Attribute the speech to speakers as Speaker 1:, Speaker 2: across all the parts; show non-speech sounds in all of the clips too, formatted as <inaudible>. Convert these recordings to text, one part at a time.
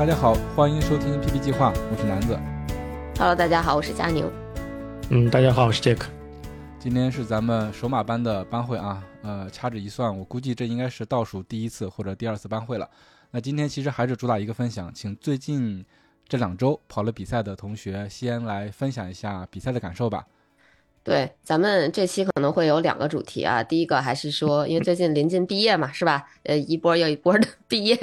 Speaker 1: 大家好，欢迎收听 PP 计划，我是南子。
Speaker 2: Hello，大家好，我是佳宁。
Speaker 3: 嗯，大家好，我是 Jack。
Speaker 1: 今天是咱们首马班的班会啊，呃，掐指一算，我估计这应该是倒数第一次或者第二次班会了。那今天其实还是主打一个分享，请最近这两周跑了比赛的同学先来分享一下比赛的感受吧。
Speaker 2: 对，咱们这期可能会有两个主题啊。第一个还是说，因为最近临近毕业嘛，是吧？呃，一波又一波的 <laughs> 毕业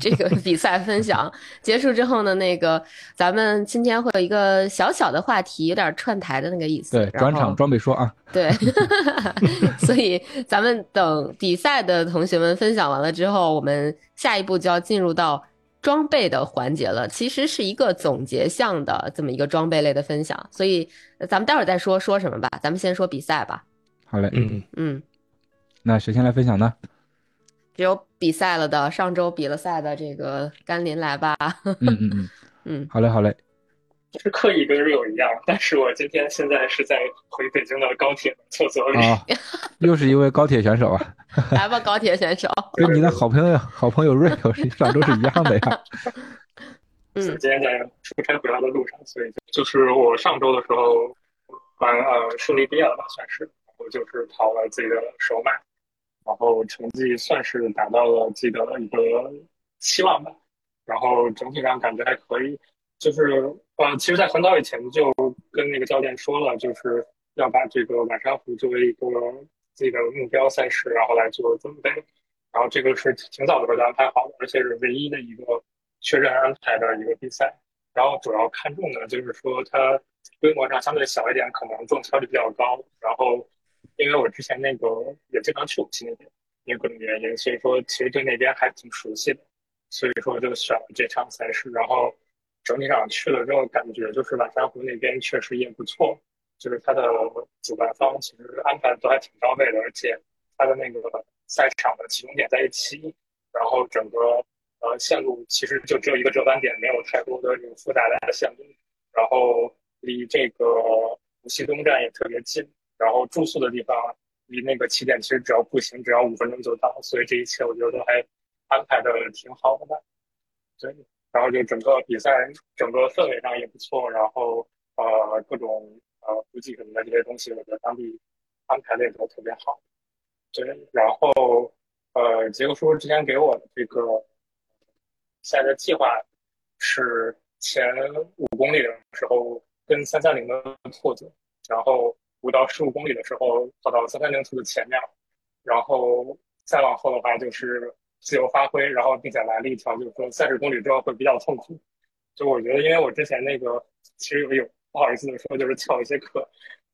Speaker 2: 这个比赛分享结束之后呢，那个咱们今天会有一个小小的话题，有点串台的那个意思。
Speaker 1: 对，转场装备说啊，
Speaker 2: 对，<laughs> 所以咱们等比赛的同学们分享完了之后，我们下一步就要进入到装备的环节了。其实是一个总结项的这么一个装备类的分享，所以呃咱们待会儿再说说什么吧。咱们先说比赛吧。
Speaker 1: 好嘞，
Speaker 3: 嗯，
Speaker 2: 嗯，
Speaker 1: 那谁先来分享呢？
Speaker 2: 只有比赛了的，上周比了赛的这个甘霖来吧。<laughs>
Speaker 1: 嗯嗯嗯，
Speaker 2: 嗯，
Speaker 1: 好嘞好嘞，
Speaker 4: 是刻意跟 Rio 一样，但是我今天现在是在回北京的高铁厕所里。
Speaker 1: 啊，又是一位高铁选手啊，<laughs>
Speaker 2: 来吧，高铁选手。
Speaker 1: 跟你的好朋友好朋友 Rio 是上周是一样的呀。<laughs>
Speaker 2: 嗯
Speaker 4: 今天在出差回来的路上，所以就是我上周的时候，完呃顺利毕业了吧，算是，我就是跑了自己的首马，然后成绩算是达到了自己的一个期望吧，然后整体上感觉还可以，就是呃，其实，在很早以前就跟那个教练说了，就是要把这个晚山湖作为一个自己的目标赛事，然后来做准备，然后这个是挺早的时候就安排好的，而且是唯一的一个确认安排的一个比赛。然后主要看重的就是说它规模上相对小一点，可能中效率比较高。然后因为我之前那个也经常去武溪那边，因为各种原因，所以说其实对那边还挺熟悉的，所以说就选了这场赛事。然后整体上去了之后，感觉就是晚山湖那边确实也不错，就是它的主办方其实安排的都还挺到位的，而且它的那个赛场的起终点在一起，然后整个呃线路其实就只有一个折返点，没有太多的这种复杂的线路，然后离这个无锡东站也特别近，然后住宿的地方离那个起点其实只要步行只要五分钟就到，所以这一切我觉得都还安排的挺好的所以，然后就整个比赛整个氛围上也不错，然后呃各种呃补给什么的这些东西，我觉得当地安排的也都特别好。对，然后呃杰克叔之前给我的这个现在的计划是前五公里的时候跟三三零的兔子，然后五到十五公里的时候跑到三三零兔子前面，然后再往后的话就是自由发挥，然后并且来了一条就是说三十公里之后会比较痛苦。就我觉得，因为我之前那个其实有有不好意思的说，就是翘一些课，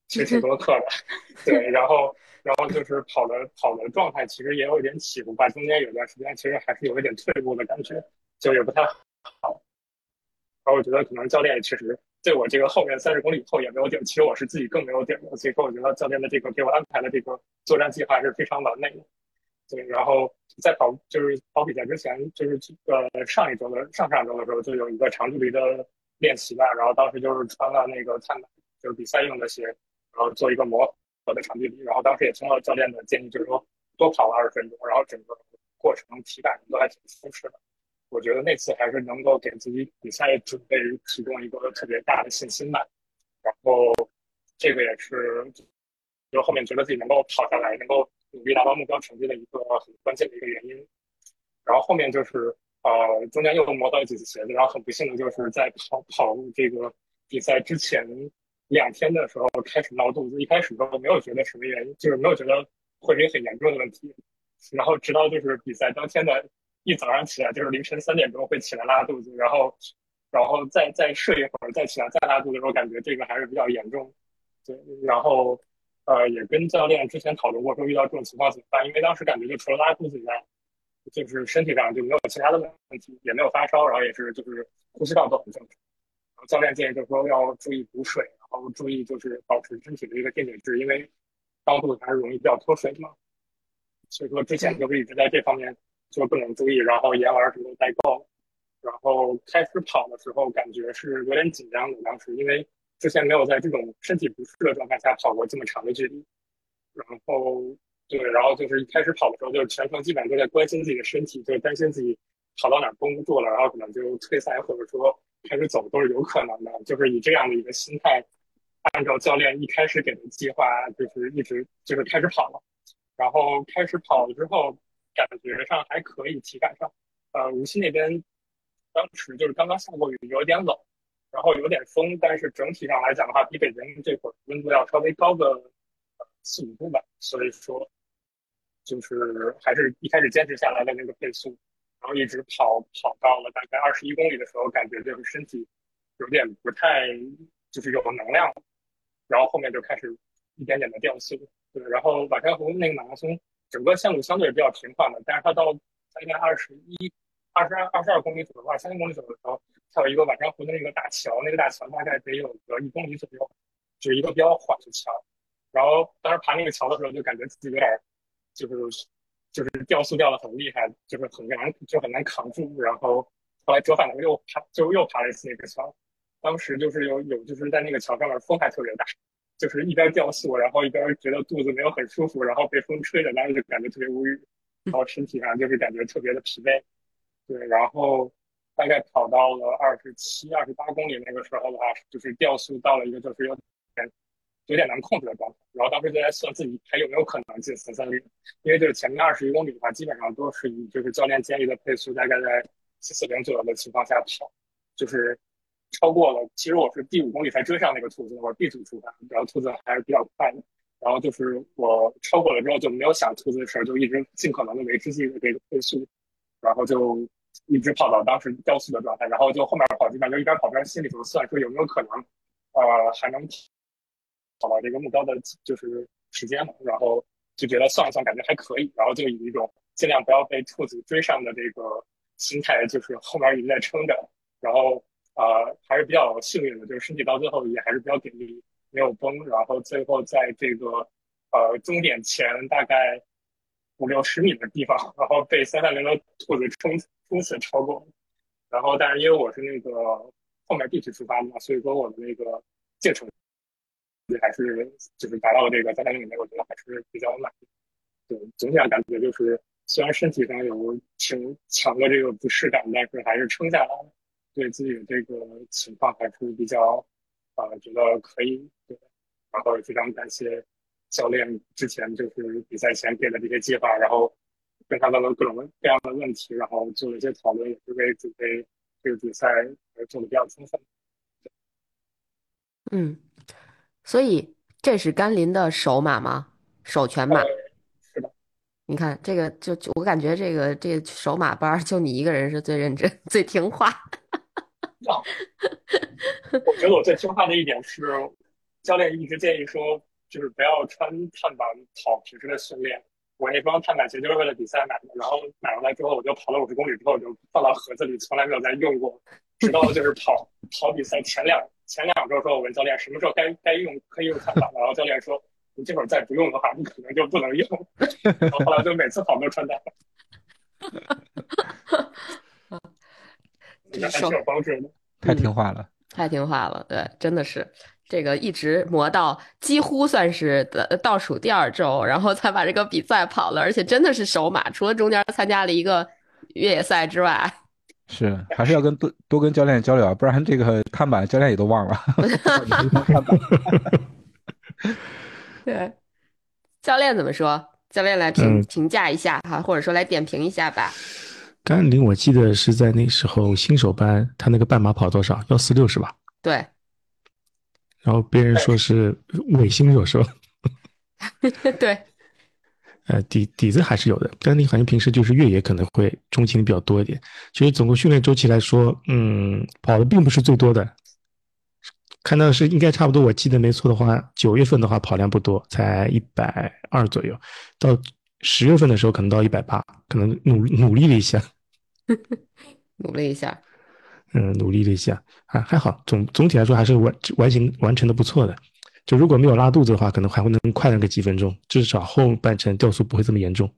Speaker 4: 其实挺多课的，<laughs> 对，然后然后就是跑的跑的状态其实也有一点起伏吧，中间有段时间其实还是有一点退步的感觉，就也不太好。然后我觉得可能教练也确实对我这个后面三十公里以后也没有顶，其实我是自己更没有顶的，所以说我觉得教练的这个给我安排的这个作战计划是非常完美的。对，然后在跑就是跑比赛之前，就是呃上一周的上上周的时候就有一个长距离的练习吧，然后当时就是穿了那个碳板，就是比赛用的鞋，然后做一个磨合的长距离，然后当时也听了教练的建议，就是说多跑了二十分钟，然后整个过程体感都还挺舒适的。我觉得那次还是能够给自己比赛准备提供一个特别大的信心吧。然后这个也是，就后面觉得自己能够跑下来，能够努力达到目标成绩的一个很关键的一个原因。然后后面就是呃，中间又磨到几次鞋子，然后很不幸的就是在跑跑入这个比赛之前两天的时候开始闹肚子。一开始都没有觉得什么原因，就是没有觉得会是一个很严重的问题。然后直到就是比赛当天的一早上起来，就是凌晨三点钟会起来拉肚子，然后然后再再睡一会儿，再起来再拉肚子的时候，感觉这个还是比较严重。对，然后呃，也跟教练之前讨论过，说遇到这种情况怎么办？因为当时感觉就除了拉肚子以外，就是身体上就没有其他的问题，也没有发烧，然后也是就是呼吸道都很正常。然后教练建议就是说要注意补水，然后注意就是保持身体的一个电解质，因为高肚子还是容易比较脱水嘛。所以说之前就是一直在这方面就不能注意，然后盐丸什么都带够。然后开始跑的时候感觉是有点紧张的，当时因为之前没有在这种身体不适的状态下跑过这么长的距离。然后对，然后就是一开始跑的时候，就是全程基本上都在关心自己的身体，就是担心自己跑到哪儿绷不住了，然后可能就退赛或者说开始走都是有可能的。就是以这样的一个心态，按照教练一开始给的计划，就是一直就是开始跑了。然后开始跑了之后，感觉上还可以，体感上，呃，无锡那边当时就是刚刚下过雨，有点冷，然后有点风，但是整体上来讲的话，比北京这会儿温度要稍微高个。四五度吧，所以说，就是还是一开始坚持下来的那个配速，然后一直跑跑到了大概二十一公里的时候，感觉就是身体有点不太就是有能量，然后后面就开始一点点的掉速。对，然后瓦山湖那个马拉松整个线路相对比较平缓的，但是它到大概二十一、二十二、二十二公里左右、二三公里左右的时候，它有一个晚山湖的那个大桥，那个大桥大概得有个一公里左右，就一个比较缓的桥。然后当时爬那个桥的时候，就感觉自己有点，就是就是掉速掉的很厉害，就是很难就很难扛住。然后后来折返了又爬，就又爬了一次那个桥。当时就是有有就是在那个桥上面风还特别大，就是一边掉速，然后一边觉得肚子没有很舒服，然后被风吹着，当时就感觉特别无语，然后身体上就是感觉特别的疲惫。对，然后大概跑到了二十七、二十八公里那个时候的话，就是掉速到了一个就是有点。有点难控制的状态，然后当时就在算自己还有没有可能进前三名，因为就是前面二十一公里的话，基本上都是以就是教练建议的配速，大概在七四零左右的情况下跑，就是超过了。其实我是第五公里才追上那个兔子，我是 B 组出发，然后兔子还是比较快的。然后就是我超过了之后就没有想兔子的事儿，就一直尽可能的维持自己的这个配速，然后就一直跑到当时掉速的状态，然后就后面跑基本上就一边跑边心里头算说有没有可能，呃，还能。跑到这个目标的就是时间嘛，然后就觉得算一算，感觉还可以，然后就以一种尽量不要被兔子追上的这个心态，就是后面一直在撑着，然后呃还是比较幸运的，就是身体到最后也还是比较给力，没有崩，然后最后在这个呃终点前大概五六十米的地方，<laughs> 然后被三三零的兔子冲冲刺超过，然后但是因为我是那个后面地区出发的嘛，所以说我的那个进程也。还是就是达到这个在那里面，我觉得还是比较满意。对，总体上感觉就是，虽然身体上有挺强的这个不适感，但是还是撑下来了。对自己的这个情况还是比较啊，觉得可以。对，然后也非常感谢教练之前就是比赛前给的这些计划，然后跟他问了各种各样的问题，然后做了一些讨论，也是为准备这个比赛而做的比较充分。
Speaker 2: 嗯。所以这是甘霖的首马吗？首全马？
Speaker 4: 是的。
Speaker 2: 你看这个，就就我感觉这个这首马班就你一个人是最认真、<laughs> 最听话。
Speaker 4: 我觉得我最听话的一点是，教练一直建议说，就是不要穿碳板跑平时的训练。我那双碳板鞋就是为了比赛买的，然后买回来之后，我就跑了五十公里之后就放到盒子里，从来没有再用过，直到就是跑跑比赛前两。前两周时候，我问教练什么时候该该用可以用碳板，然后教练说，你这会儿再不用的话，你可能就不能用。<laughs> 然后后来就每次跑都穿搭。<laughs> <laughs> 这还挺有帮助的，
Speaker 1: 太听话了，
Speaker 2: 太听话了，对，真的是这个一直磨到几乎算是的倒数第二周，然后才把这个比赛跑了，而且真的是首马，除了中间参加了一个越野赛之外。
Speaker 1: 是，还是要跟多多跟教练交流啊，不然这个看板教练也都忘了。<laughs>
Speaker 2: 对，教练怎么说？教练来评评价一下哈，或者说来点评一下吧。
Speaker 3: 甘霖，我记得是在那时候新手班，他那个半马跑多少？幺四六是吧？
Speaker 2: 对。
Speaker 3: 然后别人说是伪新手是吧？
Speaker 2: 对。
Speaker 3: 呃，底底子还是有的，但你好像平时就是越野可能会中情比较多一点。其实总共训练周期来说，嗯，跑的并不是最多的，看到是应该差不多，我记得没错的话，九月份的话跑量不多，才一百二左右，到十月份的时候可能到一百八，可能努努力了一下，<laughs>
Speaker 2: 努力一下，
Speaker 3: 嗯，努力了一下，还还好，总总体来说还是完完形完成的不错的。就如果没有拉肚子的话，可能还会能快那个几分钟，至少后半程掉速不会这么严重。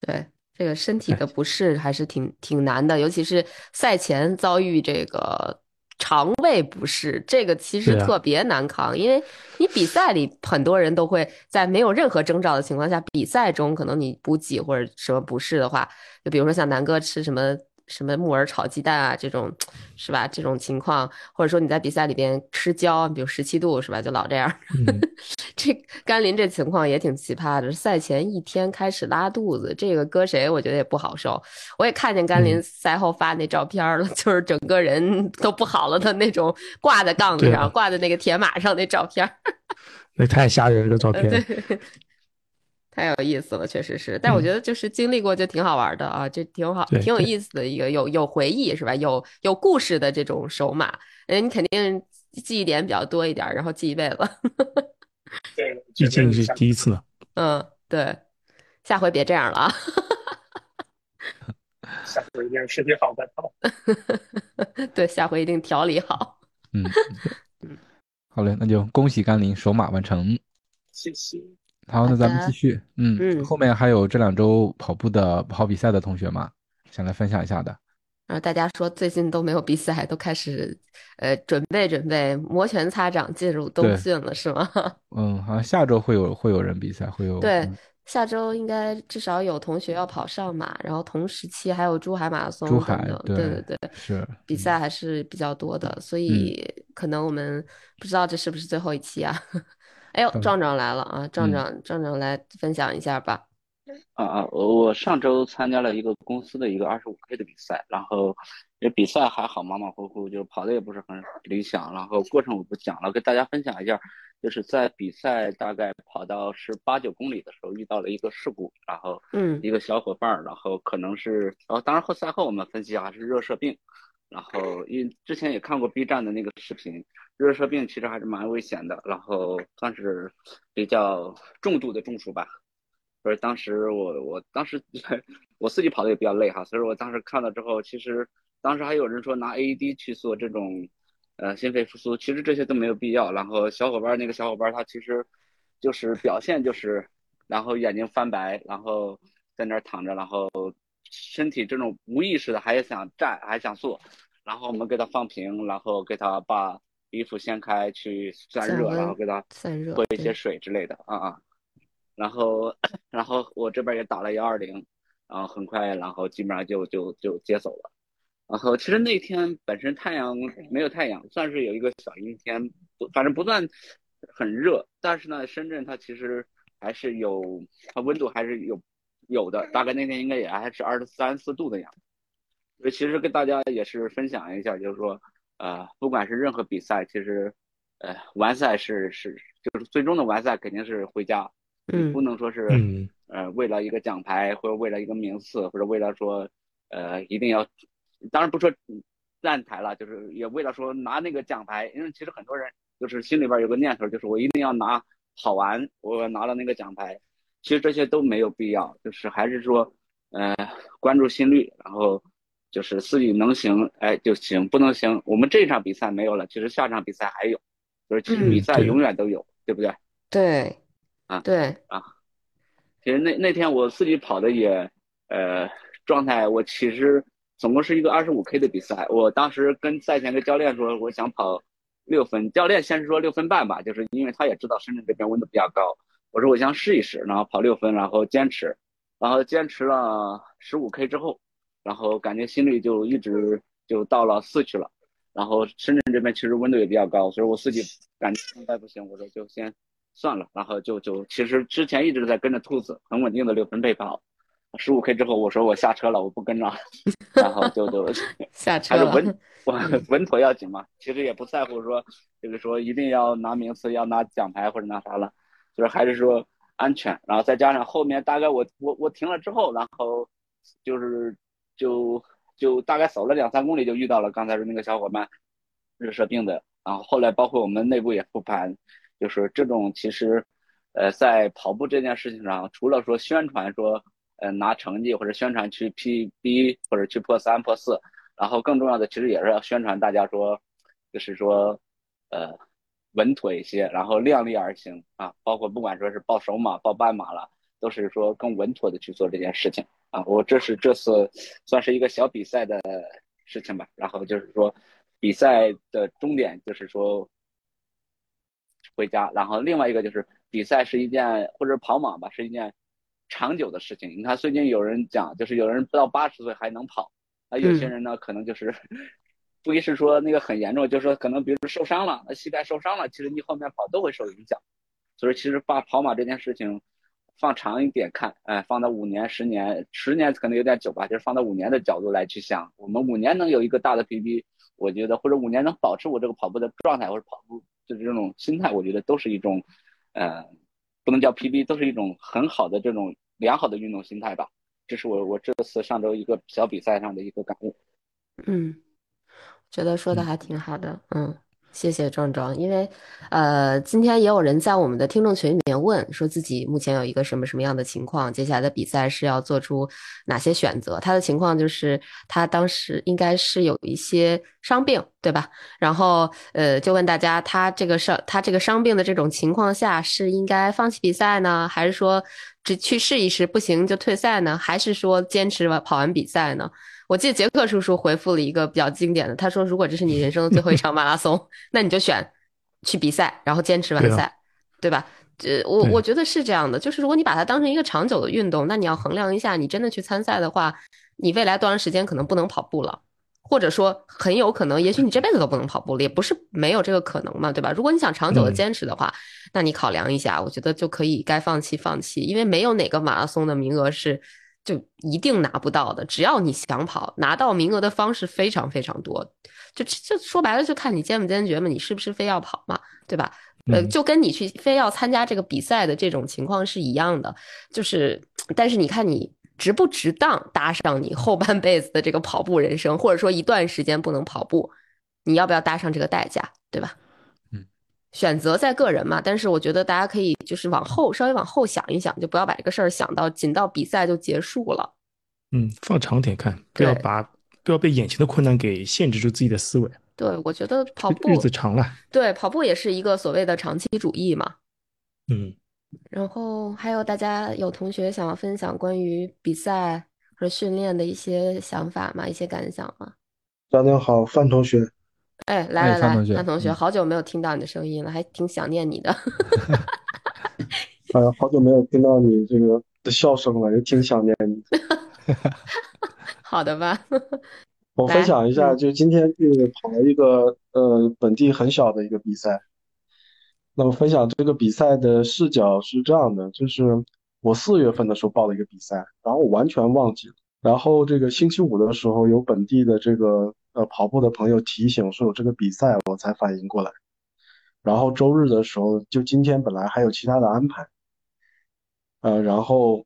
Speaker 2: 对。这个身体的不适还是挺挺难的，尤其是赛前遭遇这个肠胃不适，这个其实特别难扛。因为你比赛里很多人都会在没有任何征兆的情况下，比赛中可能你补给或者什么不适的话，就比如说像南哥吃什么。什么木耳炒鸡蛋啊，这种是吧？这种情况，或者说你在比赛里边吃焦，比如十七度是吧？就老这样。<laughs> 这甘霖这情况也挺奇葩的，赛前一天开始拉肚子，这个搁谁我觉得也不好受。我也看见甘霖赛后发那照片了，<laughs> 就是整个人都不好了的那种，挂在杠子上，挂在那个铁马上那照片。
Speaker 3: 那太吓人了，照片。<laughs>
Speaker 2: 太有意思了，确实是，但我觉得就是经历过就挺好玩的啊，这挺好，挺有意思的一个有有回忆是吧？有有故事的这种手马，哎，你肯定记忆点比较多一点，然后记一辈子。<laughs>
Speaker 4: 对，
Speaker 3: 毕竟是第一次呢。
Speaker 2: 嗯，对，下回别这样了啊。<laughs>
Speaker 4: 下回一定身体好再跑。
Speaker 2: 对，下回一定调理好。
Speaker 1: 嗯 <laughs> 好嘞，那就恭喜甘霖首马完成。
Speaker 4: 谢谢。
Speaker 1: 好，那咱们继续。嗯，后面还有这两周跑步的跑比赛的同学吗？想来分享一下的。
Speaker 2: 然后大家说最近都没有比赛，都开始呃准备准备摩拳擦掌进入冬训了，是吗？<laughs>
Speaker 1: 嗯，好像下周会有会有人比赛，会有。
Speaker 2: 对，下周应该至少有同学要跑上马，然后同时期还有珠海马拉松。
Speaker 1: 珠海，
Speaker 2: 对对
Speaker 1: 对，是
Speaker 2: 比赛还是比较多的，所以可能我们不知道这是不是最后一期啊。哎呦，壮壮来了啊！壮壮，壮壮来分享一下吧。
Speaker 5: 啊啊，我我上周参加了一个公司的一个二十五 K 的比赛，然后这比赛还好，马马虎虎，就是跑的也不是很理想。然后过程我不讲了，跟大家分享一下，就是在比赛大概跑到是八九公里的时候遇到了一个事故，然后
Speaker 2: 嗯，
Speaker 5: 一个小伙伴，然后可能是，然后当然后赛后我们分析啊是热射病。然后，因之前也看过 B 站的那个视频，热射病其实还是蛮危险的，然后算是比较重度的中暑吧。所以当时我我当时我自己跑的也比较累哈，所以我当时看了之后，其实当时还有人说拿 AED 去做这种呃心肺复苏，其实这些都没有必要。然后小伙伴那个小伙伴他其实就是表现就是，然后眼睛翻白，然后在那儿躺着，然后。身体这种无意识的还想站还想坐，然后我们给他放平，然后给他把衣服掀开去散热，然后给他喝一些水之类的啊啊，然后然后我这边也打了幺二零，然后很快然后基本上就就就接走了，然后其实那天本身太阳没有太阳，算是有一个小阴天，不反正不算很热，但是呢深圳它其实还是有它温度还是有。有的，大概那天应该也还是二十三四度的样子。所以其实跟大家也是分享一下，就是说，呃，不管是任何比赛，其实，呃，完赛是是就是最终的完赛肯定是回家，
Speaker 2: 嗯，
Speaker 5: 不能说是，呃，为了一个奖牌或者为了一个名次或者为了说，呃，一定要，当然不说站台了，就是也为了说拿那个奖牌，因为其实很多人就是心里边有个念头，就是我一定要拿跑完，我拿了那个奖牌。其实这些都没有必要，就是还是说，呃，关注心率，然后就是自己能行，哎就行，不能行，我们这场比赛没有了，其实下场比赛还有，就是其实比赛永远都有，对不对？
Speaker 2: 对，
Speaker 5: 啊，
Speaker 2: 对
Speaker 5: 啊，其实那那天我自己跑的也，呃，状态我其实总共是一个二十五 K 的比赛，我当时跟赛前跟教练说我想跑六分，教练先是说六分半吧，就是因为他也知道深圳这边温度比较高。我说我想试一试，然后跑六分，然后坚持，然后坚持了十五 K 之后，然后感觉心率就一直就到了四去了，然后深圳这边其实温度也比较高，所以我自己感觉应该不行，我说就先算了，然后就就其实之前一直在跟着兔子，很稳定的六分配跑，十五 K 之后我说我下车了，我不跟了，然后就就 <laughs>
Speaker 2: 下车
Speaker 5: 还是稳 <laughs> 稳稳妥要紧嘛，其实也不在乎说这个说一定要拿名次要拿奖牌或者拿啥了。就是还是说安全，然后再加上后面大概我我我停了之后，然后就是就就大概走了两三公里就遇到了刚才说那个小伙伴，热射病的。然后后来包括我们内部也复盘，就是这种其实，呃，在跑步这件事情上，除了说宣传说，呃，拿成绩或者宣传去 PB 或者去破三破四，然后更重要的其实也是要宣传大家说，就是说，呃，稳妥一些，然后量力而行啊，包括不管说是报首马报半马了，都是说更稳妥的去做这件事情啊。我这是这次算是一个小比赛的事情吧，然后就是说。比赛的终点就是说回家，然后另外一个就是比赛是一件或者跑马吧，是一件长久的事情。你看最近有人讲，就是有人不到八十岁还能跑，那有些人呢可能就是不一是说那个很严重，就是说可能比如说受伤了，那膝盖受伤了，其实你后面跑都会受影响。所以其实把跑马这件事情放长一点看，哎，放到五年、十年、十年可能有点久吧，就是放到五年的角度来去想，我们五年能有一个大的 PB。我觉得或者五年能保持我这个跑步的状态或者跑步就是这种心态，我觉得都是一种，呃，不能叫 PB，都是一种很好的这种良好的运动心态吧。这是我我这次上周一个小比赛上的一个感悟。
Speaker 2: 嗯，觉得说的还挺好的，嗯。谢谢壮壮，因为，呃，今天也有人在我们的听众群里面问，说自己目前有一个什么什么样的情况，接下来的比赛是要做出哪些选择。他的情况就是他当时应该是有一些伤病，对吧？然后，呃，就问大家，他这个伤，他这个伤病的这种情况下，是应该放弃比赛呢，还是说只去试一试，不行就退赛呢，还是说坚持完跑完比赛呢？我记得杰克叔叔回复了一个比较经典的，他说：“如果这是你人生的最后一场马拉松，<laughs> 那你就选去比赛，然后坚持完赛，对吧？”呃，我我觉得是这样的，就是如果你把它当成一个长久的运动，那你要衡量一下，你真的去参赛的话，你未来多长时间可能不能跑步了，或者说很有可能，也许你这辈子都不能跑步了，也不是没有这个可能嘛，对吧？如果你想长久的坚持的话，那你考量一下，我觉得就可以该放弃放弃，因为没有哪个马拉松的名额是。就一定拿不到的，只要你想跑，拿到名额的方式非常非常多。就就说白了，就看你坚不坚决嘛，你是不是非要跑嘛，对吧？呃，就跟你去非要参加这个比赛的这种情况是一样的。就是，但是你看你值不值当搭上你后半辈子的这个跑步人生，或者说一段时间不能跑步，你要不要搭上这个代价，对吧？选择在个人嘛，但是我觉得大家可以就是往后稍微往后想一想，就不要把这个事儿想到紧到比赛就结束了。
Speaker 3: 嗯，放长点看，不要把不要被眼前的困难给限制住自己的思维。
Speaker 2: 对，我觉得跑步
Speaker 3: 日子长了，
Speaker 2: 对，跑步也是一个所谓的长期主义嘛。
Speaker 3: 嗯，
Speaker 2: 然后还有大家有同学想要分享关于比赛或者训练的一些想法吗？一些感想吗？
Speaker 6: 大家好，范同学。
Speaker 2: 哎，来来来，范同学，好久没有听到你的声音了，还挺想念你的。<laughs>
Speaker 6: 哎呀，好久没有听到你这个的笑声了，也挺想念你。<laughs> <laughs>
Speaker 2: 好的吧。
Speaker 6: 我分享一下，就今天去跑了一个呃本地很小的一个比赛。那么分享这个比赛的视角是这样的，就是我四月份的时候报了一个比赛，然后我完全忘记了。然后这个星期五的时候有本地的这个。呃，跑步的朋友提醒说有这个比赛，我才反应过来。然后周日的时候，就今天本来还有其他的安排，呃，然后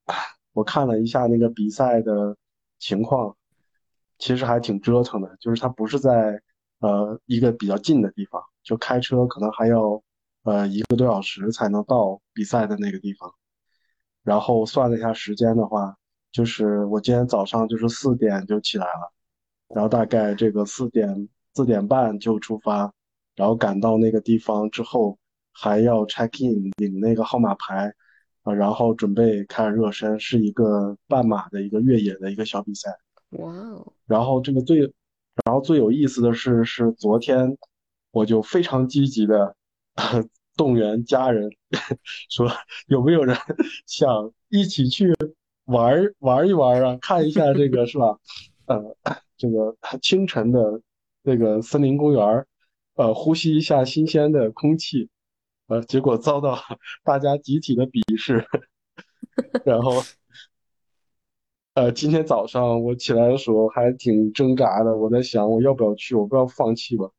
Speaker 6: 我看了一下那个比赛的情况，其实还挺折腾的。就是它不是在呃一个比较近的地方，就开车可能还要呃一个多小时才能到比赛的那个地方。然后算了一下时间的话，就是我今天早上就是四点就起来了。然后大概这个四点四点半就出发，然后赶到那个地方之后，还要 check in 领那个号码牌，啊，然后准备开始热身，是一个半马的一个越野的一个小比赛。
Speaker 2: 哇哦！
Speaker 6: 然后这个最，然后最有意思的是，是昨天我就非常积极的 <laughs> 动员家人，<laughs> 说有没有人 <laughs> 想一起去玩玩一玩啊？看一下这个是吧？呃。这个清晨的那个森林公园呃，呼吸一下新鲜的空气，呃，结果遭到 <laughs> 大家集体的鄙视。<laughs> 然后，呃，今天早上我起来的时候还挺挣扎的，我在想我要不要去，我不要放弃吧。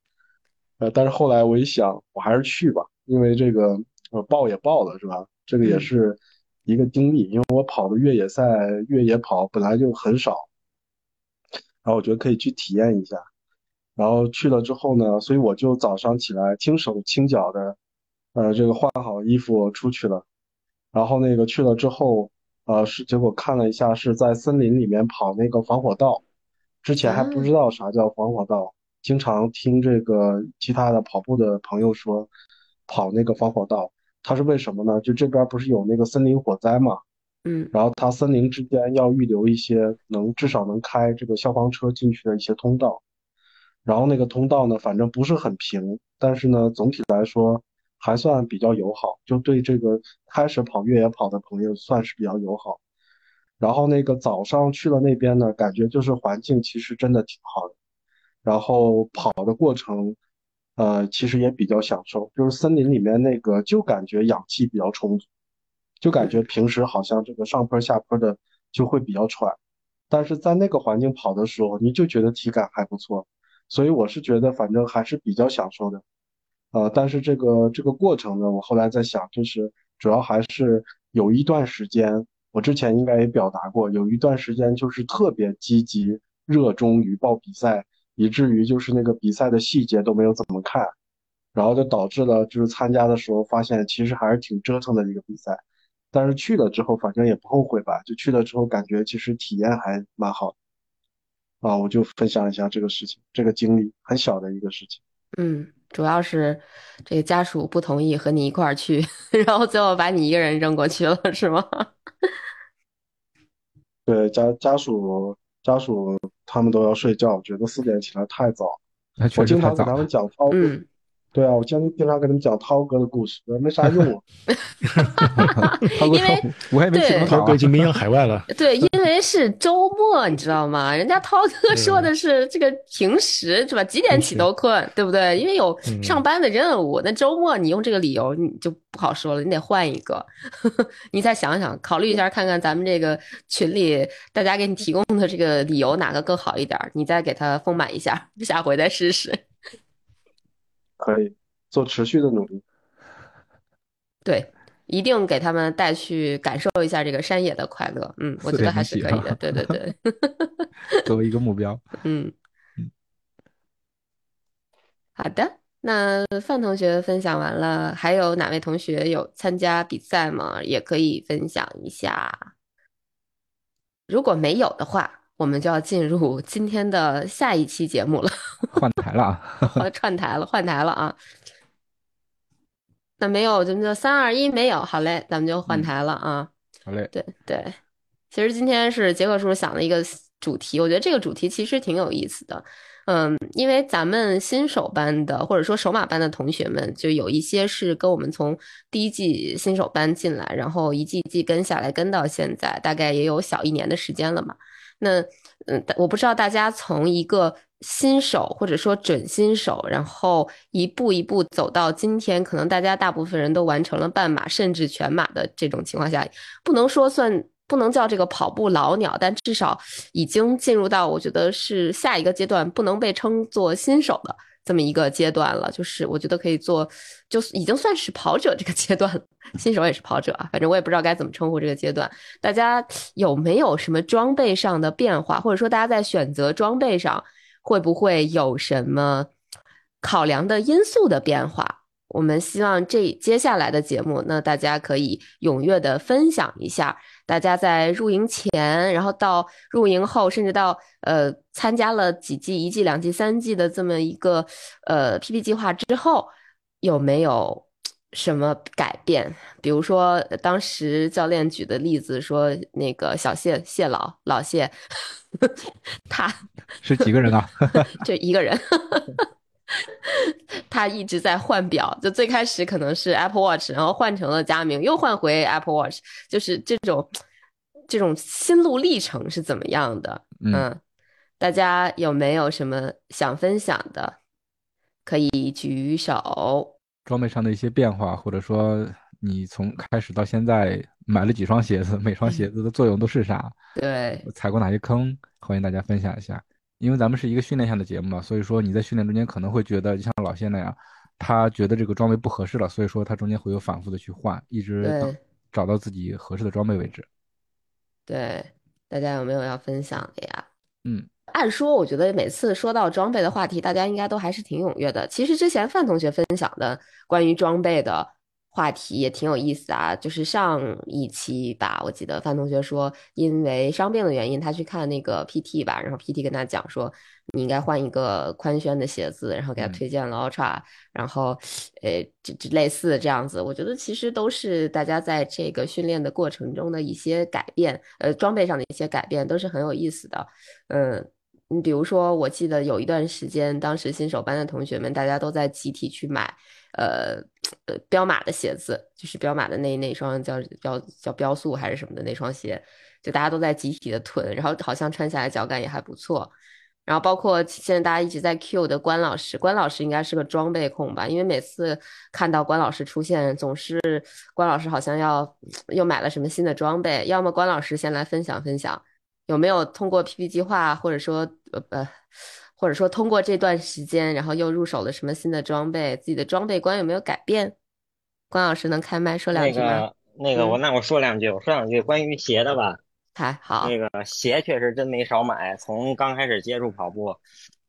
Speaker 6: 呃，但是后来我一想，我还是去吧，因为这个呃报也报了是吧？这个也是一个经历，因为我跑的越野赛、越野跑本来就很少。然后我觉得可以去体验一下，然后去了之后呢，所以我就早上起来轻手轻脚的，呃，这个换好衣服出去了。然后那个去了之后，呃，是结果看了一下，是在森林里面跑那个防火道。之前还不知道啥叫防火道，经常听这个其他的跑步的朋友说，跑那个防火道，它是为什么呢？就这边不是有那个森林火灾嘛，
Speaker 2: 嗯，
Speaker 6: 然后它森林之间要预留一些能至少能开这个消防车进去的一些通道。然后那个通道呢，反正不是很平，但是呢，总体来说还算比较友好，就对这个开始跑越野跑的朋友算是比较友好。然后那个早上去了那边呢，感觉就是环境其实真的挺好的，然后跑的过程，呃，其实也比较享受，就是森林里面那个就感觉氧气比较充足，就感觉平时好像这个上坡下坡的就会比较喘，但是在那个环境跑的时候，你就觉得体感还不错。所以我是觉得，反正还是比较享受的，呃，但是这个这个过程呢，我后来在想，就是主要还是有一段时间，我之前应该也表达过，有一段时间就是特别积极热衷于报比赛，以至于就是那个比赛的细节都没有怎么看，然后就导致了就是参加的时候发现其实还是挺折腾的一个比赛，但是去了之后反正也不后悔吧，就去了之后感觉其实体验还蛮好。啊，我就分享一下这个事情，这个经历很小的一个事情。
Speaker 2: 嗯，主要是这个家属不同意和你一块儿去，<laughs> 然后最后把你一个人扔过去了，是吗？<laughs>
Speaker 6: 对，家家属家属他们都要睡觉，觉得四点起来太早。我经常给他们讲操
Speaker 2: 嗯。
Speaker 6: 对啊，我经经常跟他们讲涛哥的故事，没啥用啊。<laughs>
Speaker 2: 因为
Speaker 1: 我还没听
Speaker 3: 涛哥已经名扬海外了。<laughs>
Speaker 2: 对，因为是周末，你知道吗？人家涛哥说的是这个平时是吧？几点起都困，对不对？因为有上班的任务。那周末你用这个理由，你就不好说了，你得换一个。<laughs> 你再想想，考虑一下，看看咱们这个群里大家给你提供的这个理由哪个更好一点，你再给他丰满一下，下回再试试。
Speaker 6: 可以做持续的努力，<laughs>
Speaker 2: 对，一定给他们带去感受一下这个山野的快乐。嗯，我觉得还是可以的。对对对，<laughs>
Speaker 1: 作为一个目标。<laughs>
Speaker 2: 嗯嗯，好的，那范同学分享完了，还有哪位同学有参加比赛吗？也可以分享一下。如果没有的话。我们就要进入今天的下一期节目了，<laughs>
Speaker 1: 换台了啊，
Speaker 2: 串台了，换台了啊。那没有，咱们就三二一，没有，好嘞，咱们就换台了啊。
Speaker 1: 好嘞，
Speaker 2: 对对，其实今天是杰克叔叔想了一个主题，我觉得这个主题其实挺有意思的。嗯，因为咱们新手班的或者说手马班的同学们，就有一些是跟我们从第一季新手班进来，然后一季一季跟下来，跟到现在，大概也有小一年的时间了嘛。那，嗯，我不知道大家从一个新手或者说准新手，然后一步一步走到今天，可能大家大部分人都完成了半马甚至全马的这种情况下，不能说算不能叫这个跑步老鸟，但至少已经进入到我觉得是下一个阶段，不能被称作新手的。这么一个阶段了，就是我觉得可以做，就已经算是跑者这个阶段了。新手也是跑者啊，反正我也不知道该怎么称呼这个阶段。大家有没有什么装备上的变化，或者说大家在选择装备上会不会有什么考量的因素的变化？我们希望这接下来的节目，那大家可以踊跃的分享一下。大家在入营前，然后到入营后，甚至到呃参加了几季、一季、两季、三季的这么一个呃 PP 计划之后，有没有什么改变？比如说当时教练举的例子，说那个小谢谢老老谢，<laughs> 他
Speaker 1: 是几个人啊？<laughs>
Speaker 2: 就一个人。<laughs> 他一直在换表，就最开始可能是 Apple Watch，然后换成了佳明，又换回 Apple Watch，就是这种这种心路历程是怎么样的？嗯，大家有没有什么想分享的？可以举手。
Speaker 1: 装备上的一些变化，或者说你从开始到现在买了几双鞋子，每双鞋子的作用都是啥？
Speaker 2: 对，
Speaker 1: 踩过哪些坑？欢迎大家分享一下。因为咱们是一个训练项的节目嘛，所以说你在训练中间可能会觉得，就像老谢那样，他觉得这个装备不合适了，所以说他中间会有反复的去换，一直找到自己合适的装备为止。
Speaker 2: 对，大家有没有要分享的呀？
Speaker 1: 嗯
Speaker 2: 按说我觉得每次说到装备的话题，大家应该都还是挺踊跃的。其实之前范同学分享的关于装备的。话题也挺有意思啊，就是上一期吧，我记得范同学说，因为伤病的原因，他去看那个 PT 吧，然后 PT 跟他讲说，你应该换一个宽楦的鞋子，然后给他推荐了 Ultra，然后，呃，这这类似这样子，我觉得其实都是大家在这个训练的过程中的一些改变，呃，装备上的一些改变都是很有意思的，嗯，你比如说，我记得有一段时间，当时新手班的同学们，大家都在集体去买。呃呃，彪马的鞋子就是彪马的那那双叫叫叫标速还是什么的那双鞋，就大家都在集体的囤，然后好像穿下来脚感也还不错。然后包括现在大家一直在 Q 的关老师，关老师应该是个装备控吧？因为每次看到关老师出现，总是关老师好像要 <tsk> 又买了什么新的装备。要么关老师先来分享分享，有没有通过 PP 计划，或者说呃呃。或者说通过这段时间，然后又入手了什么新的装备？自己的装备观有没有改变？关老师能开麦说两句
Speaker 7: 吗？那个，那个，我那我说两句，我说两句关于鞋的吧。
Speaker 2: 还好。
Speaker 7: 那个鞋确实真没少买，从刚开始接触跑步，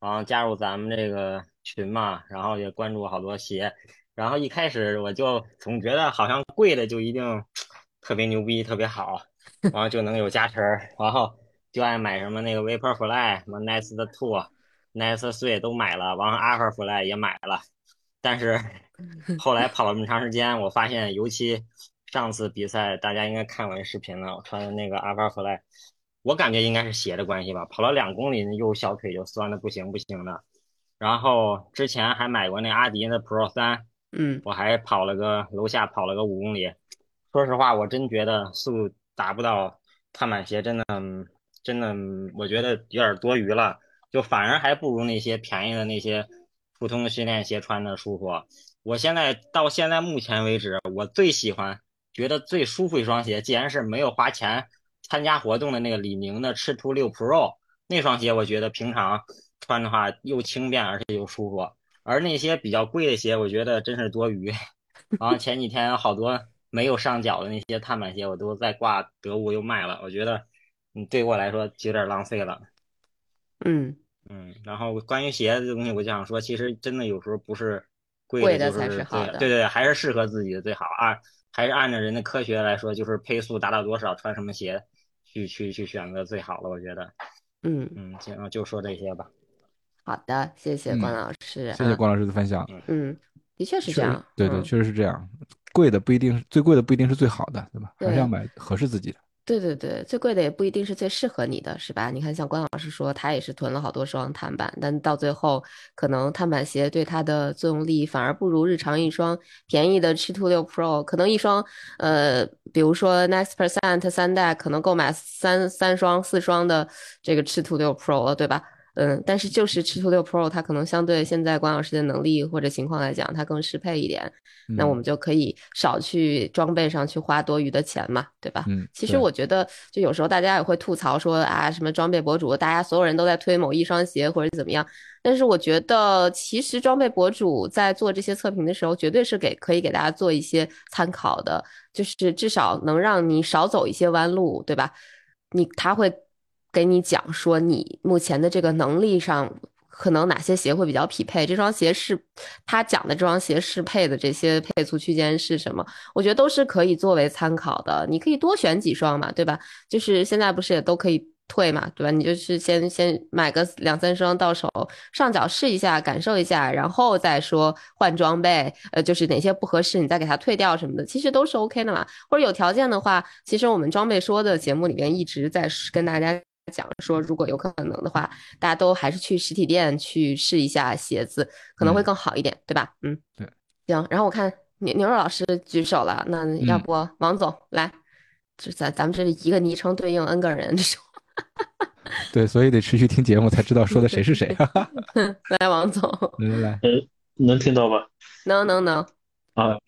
Speaker 7: 然后加入咱们这个群嘛，然后也关注好多鞋，然后一开始我就总觉得好像贵的就一定特别牛逼、特别好，然后就能有加成，然后就爱买什么那个 Vaporfly、什么 Nest Two。Nice 碎都买了，完了 Alpha Fly 也买了，但是 <laughs> 后来跑了那么长时间，我发现，尤其上次比赛，大家应该看我那视频了，我穿的那个 Alpha Fly，我感觉应该是鞋的关系吧，跑了两公里，右小腿就酸的不行不行的。然后之前还买过那阿迪的 Pro 三，
Speaker 2: 嗯，
Speaker 7: 我还跑了个楼下跑了个五公里，说实话，我真觉得速度达不到碳板鞋，真的真的，我觉得有点多余了。就反而还不如那些便宜的那些普通的训练鞋穿着舒服。我现在到现在目前为止，我最喜欢、觉得最舒服一双鞋，既然是没有花钱参加活动的那个李宁的赤兔六 Pro 那双鞋，我觉得平常穿的话又轻便而且又舒服。而那些比较贵的鞋，我觉得真是多余。然后前几天好多没有上脚的那些碳板鞋，我都在挂得物又卖了。我觉得，嗯，对我来说有点浪费了。
Speaker 2: 嗯
Speaker 7: 嗯，然后关于鞋子这东西，我就想说，其实真的有时候不是贵
Speaker 2: 的
Speaker 7: 才
Speaker 2: 是好的，
Speaker 7: 对对对，还是适合自己的最好啊，还是按照人的科学来说，就是配速达到多少，穿什么鞋去去去选择最好了，我觉得。
Speaker 2: 嗯
Speaker 7: 嗯，行，就说这些吧。
Speaker 2: 好的，谢谢关老师，
Speaker 1: 谢谢关老师的分享。
Speaker 2: 嗯，的确是这样，
Speaker 1: 对对，确实是这样，贵的不一定最贵的不一定是最好的，对吧？还是要买合适自己的。
Speaker 2: 对对对，最贵的也不一定是最适合你的，是吧？你看，像关老师说，他也是囤了好多双碳板，但到最后，可能碳板鞋对他的作用力反而不如日常一双便宜的赤兔六 Pro。可能一双，呃，比如说 Next Percent 三代，可能购买三三双、四双的这个赤兔六 Pro 了，对吧？嗯，但是就是赤兔六 Pro，它可能相对现在关老师的能力或者情况来讲，它更适配一点。那我们就可以少去装备上去花多余的钱嘛，对吧？
Speaker 1: 嗯，
Speaker 2: 其实我觉得，就有时候大家也会吐槽说啊，什么装备博主，大家所有人都在推某一双鞋或者怎么样。但是我觉得，其实装备博主在做这些测评的时候，绝对是给可以给大家做一些参考的，就是至少能让你少走一些弯路，对吧？你他会。给你讲说，你目前的这个能力上，可能哪些鞋会比较匹配？这双鞋是他讲的这双鞋适配的这些配速区间是什么？我觉得都是可以作为参考的。你可以多选几双嘛，对吧？就是现在不是也都可以退嘛，对吧？你就是先先买个两三双到手，上脚试一下，感受一下，然后再说换装备。呃，就是哪些不合适，你再给它退掉什么的，其实都是 OK 的嘛。或者有条件的话，其实我们装备说的节目里边一直在跟大家。讲说，如果有可能的话，大家都还是去实体店去试一下鞋子，可能会更好一点，对吧？
Speaker 1: 嗯，对。
Speaker 2: 行，然后我看牛牛肉老师举手了，那要不王总来？就咱咱们这一个昵称对应 N 个人，这种。<laughs>
Speaker 1: 对，所以得持续听节目才知道说的谁是谁。<laughs> <laughs>
Speaker 2: 来，王总。
Speaker 1: 来来来，
Speaker 6: 能听到吧？
Speaker 2: 能能能。
Speaker 6: 啊，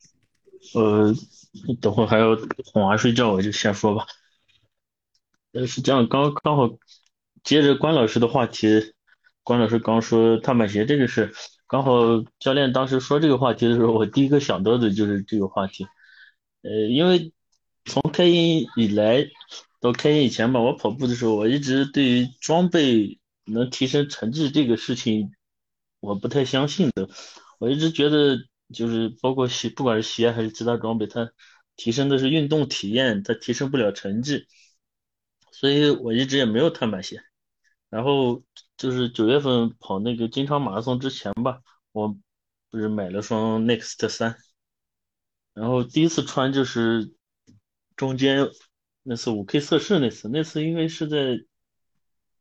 Speaker 6: 呃，等会还要哄娃睡觉，我就先说吧。呃，是这样，刚刚好接着关老师的话题，关老师刚说碳板鞋这个事，刚好教练当时说这个话题的时候，我第一个想到的就是这个话题。呃，因为从开营以来到开营以前吧，我跑步的时候，我一直对于装备
Speaker 8: 能提升成绩这个事情，我不太相信的。我一直觉得，就是包括鞋，不管是鞋还是其他装备，它提升的是运动体验，它提升不了成绩。所以我一直也没有碳板鞋。然后就是九月份跑那个金昌马拉松之前吧，我不是买了双 Next 三，然后第一次穿就是中间那次五 K 测试那次，那次因为是在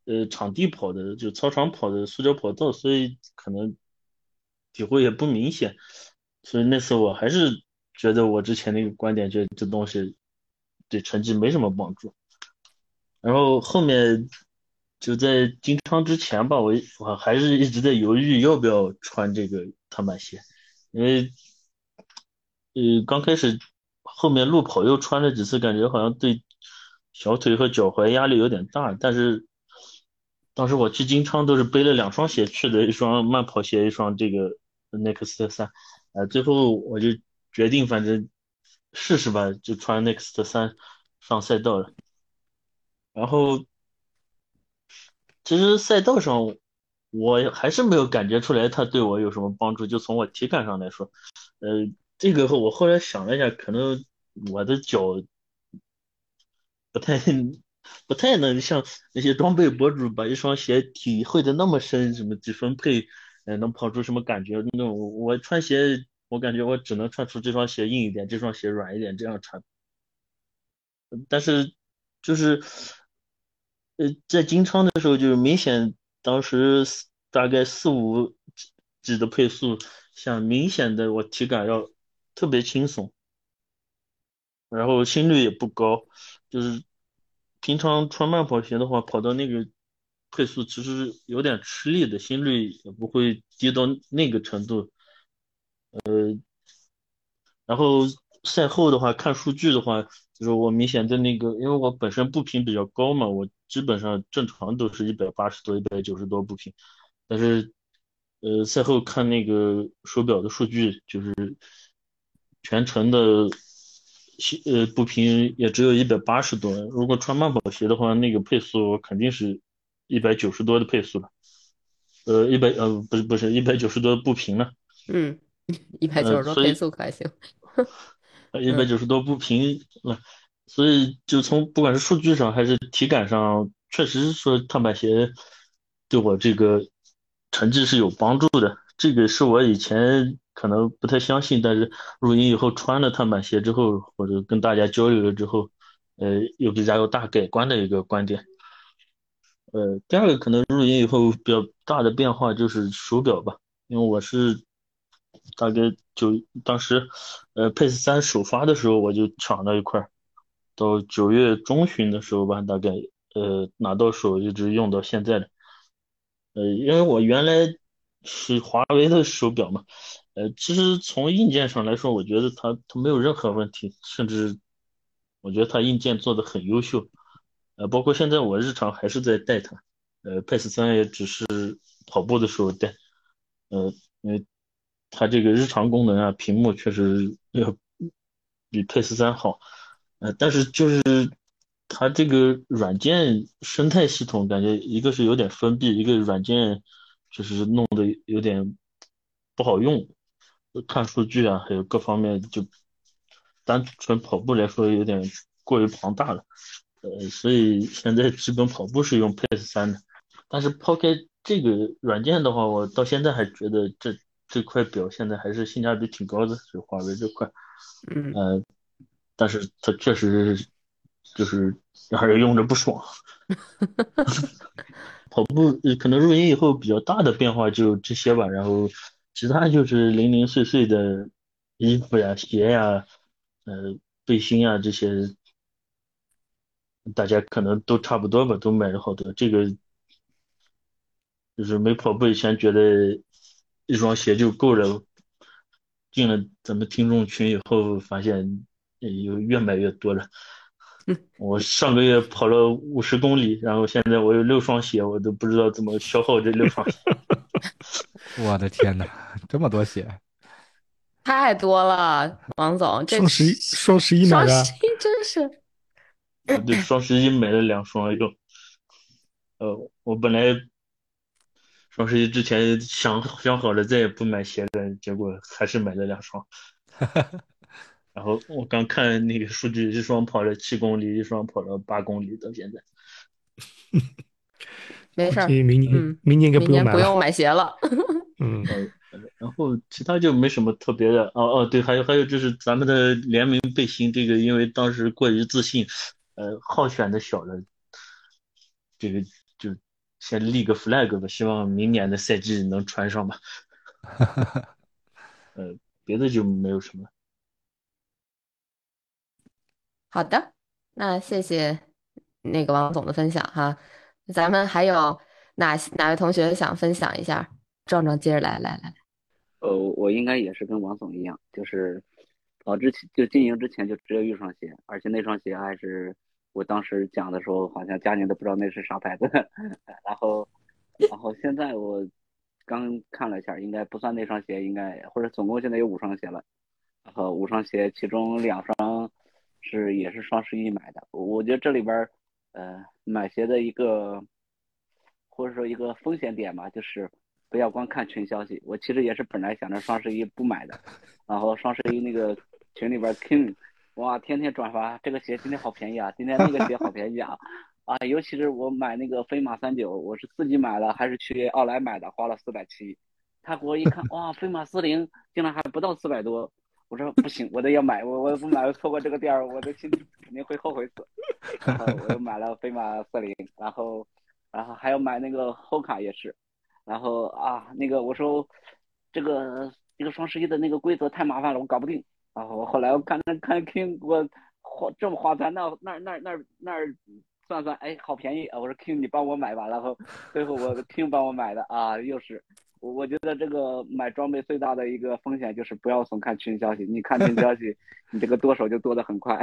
Speaker 8: 呃场地跑的，就操场跑的塑胶跑道，所以可能体会也不明显，所以那次我还是觉得我之前那个观点，就这东西对成绩没什么帮助。然后后面就在金昌之前吧，我我还是一直在犹豫要不要穿这个碳板鞋，因为呃刚开始后面路跑又穿了几次，感觉好像对小腿和脚踝压力有点大。但是当时我去金昌都是背了两双鞋去的，一双慢跑鞋，一双这个 Next 三，呃最后我就决定反正试试吧，就穿 Next 三上赛道了。然后，其实赛道上我还是没有感觉出来它对我有什么帮助。就从我体感上来说，呃，这个我后来想了一下，可能我的脚不太不太能像那些装备博主把一双鞋体会的那么深，什么几分配，呃，能跑出什么感觉那种。我穿鞋，我感觉我只能穿出这双鞋硬一点，这双鞋软一点这样穿。但是就是。呃，在金昌的时候，就是明显当时大概四五几的配速，像明显的我体感要特别轻松，然后心率也不高，就是平常穿慢跑鞋的话，跑到那个配速其实有点吃力的，心率也不会低到那个程度。呃，然后赛后的话，看数据的话，就是我明显的那个，因为我本身步频比较高嘛，我。基本上正常都是一百八十多、一百九十多步频，但是，呃，赛后看那个手表的数据，就是全程的，呃，步频也只有一百八十多。如果穿慢跑鞋的话，那个配速肯定是一百九十多的配速了。呃，一百呃，不是不是一百九十多步频了。
Speaker 2: 嗯，一百九十多配速可还行。
Speaker 8: 一百九十多步频了。所以，就从不管是数据上还是体感上，确实说碳板鞋对我这个成绩是有帮助的。这个是我以前可能不太相信，但是入营以后穿了碳板鞋之后，或者跟大家交流了之后，呃，有比较有大改观的一个观点。呃，第二个可能入营以后比较大的变化就是手表吧，因为我是大概就当时呃 p 四三首发的时候，我就抢了一块。到九月中旬的时候吧，大概呃拿到手一直用到现在的，呃，因为我原来是华为的手表嘛，呃，其实从硬件上来说，我觉得它它没有任何问题，甚至我觉得它硬件做的很优秀，呃，包括现在我日常还是在戴它，呃，Pace 三也只是跑步的时候戴，呃，因为它这个日常功能啊，屏幕确实要比 Pace 三好。呃，但是就是它这个软件生态系统，感觉一个是有点封闭，一个软件就是弄得有点不好用，看数据啊，还有各方面就单纯跑步来说有点过于庞大了，呃，所以现在基本跑步是用 Pace 三的。但是抛开这个软件的话，我到现在还觉得这这块表现的还是性价比挺高的，就华为这块，
Speaker 2: 嗯，
Speaker 8: 呃。但是它确实就是让人用着不爽。<laughs> 跑步可能入营以后比较大的变化就这些吧，然后其他就是零零碎碎的衣服呀、鞋呀、呃背心啊这些，大家可能都差不多吧，都买了好多。这个就是没跑步以前觉得一双鞋就够了，进了咱们听众群以后发现。有越买越多了。<laughs> 我上个月跑了五十公里，然后现在我有六双鞋，我都不知道怎么消耗这六双鞋。<laughs>
Speaker 1: 我的天哪，这么多鞋，<laughs>
Speaker 2: 太多了，王总。
Speaker 3: 双十一，双十一买的。
Speaker 2: 双十一真是。
Speaker 8: 对，双十一买了两双又。呃，我本来双十一之前想想好了再也不买鞋的，结果还是买了两双。<laughs> 然后我刚看那个数据，一双跑了七公里，一双跑了八公里，到现在。<laughs>
Speaker 2: 没事儿，
Speaker 3: 明年明
Speaker 2: 年
Speaker 3: 应该不用买
Speaker 2: 不用买鞋了。<laughs>
Speaker 3: 嗯，
Speaker 8: 然后其他就没什么特别的。哦哦，对，还有还有就是咱们的联名背心，这个因为当时过于自信，呃，好选的小的，这个就先立个 flag 吧，希望明年的赛季能穿上吧。<laughs> 呃，别的就没有什么。
Speaker 2: 好的，那谢谢那个王总的分享哈。咱们还有哪哪位同学想分享一下？壮壮接着来，来来来。
Speaker 5: 呃，我应该也是跟王总一样，就是跑之前就进营之前就只有一双鞋，而且那双鞋还是我当时讲的时候，好像家里都不知道那是啥牌子。<laughs> 然后，然后现在我刚看了一下，应该不算那双鞋，应该或者总共现在有五双鞋了。然后五双鞋，其中两双。是也是双十一买的，我觉得这里边呃，买鞋的一个或者说一个风险点吧，就是不要光看群消息。我其实也是本来想着双十一不买的，然后双十一那个群里边 King，哇，天天转发这个鞋今天好便宜啊，今天那个鞋好便宜啊，啊，尤其是我买那个飞马三九，我是自己买了还是去奥莱买的，花了四百七，他给我一看，哇，飞马四零竟然还不到四百多。我说不行，我得要买，我我不买，错过这个店儿，我的心肯定会后悔死。我又买了飞马四零，然后，然后还要买那个后卡也是，然后啊，那个我说这个这个双十一的那个规则太麻烦了，我搞不定。然后后来我看看看 King 给我花这么划算，那那那那那算算，哎，好便宜啊！我说 King 你帮我买吧，然后 <laughs> 最后我 King 帮我买的啊，又是。我我觉得这个买装备最大的一个风险就是不要总看群消息，你看群消息，<laughs> 你这个剁手就剁得很快。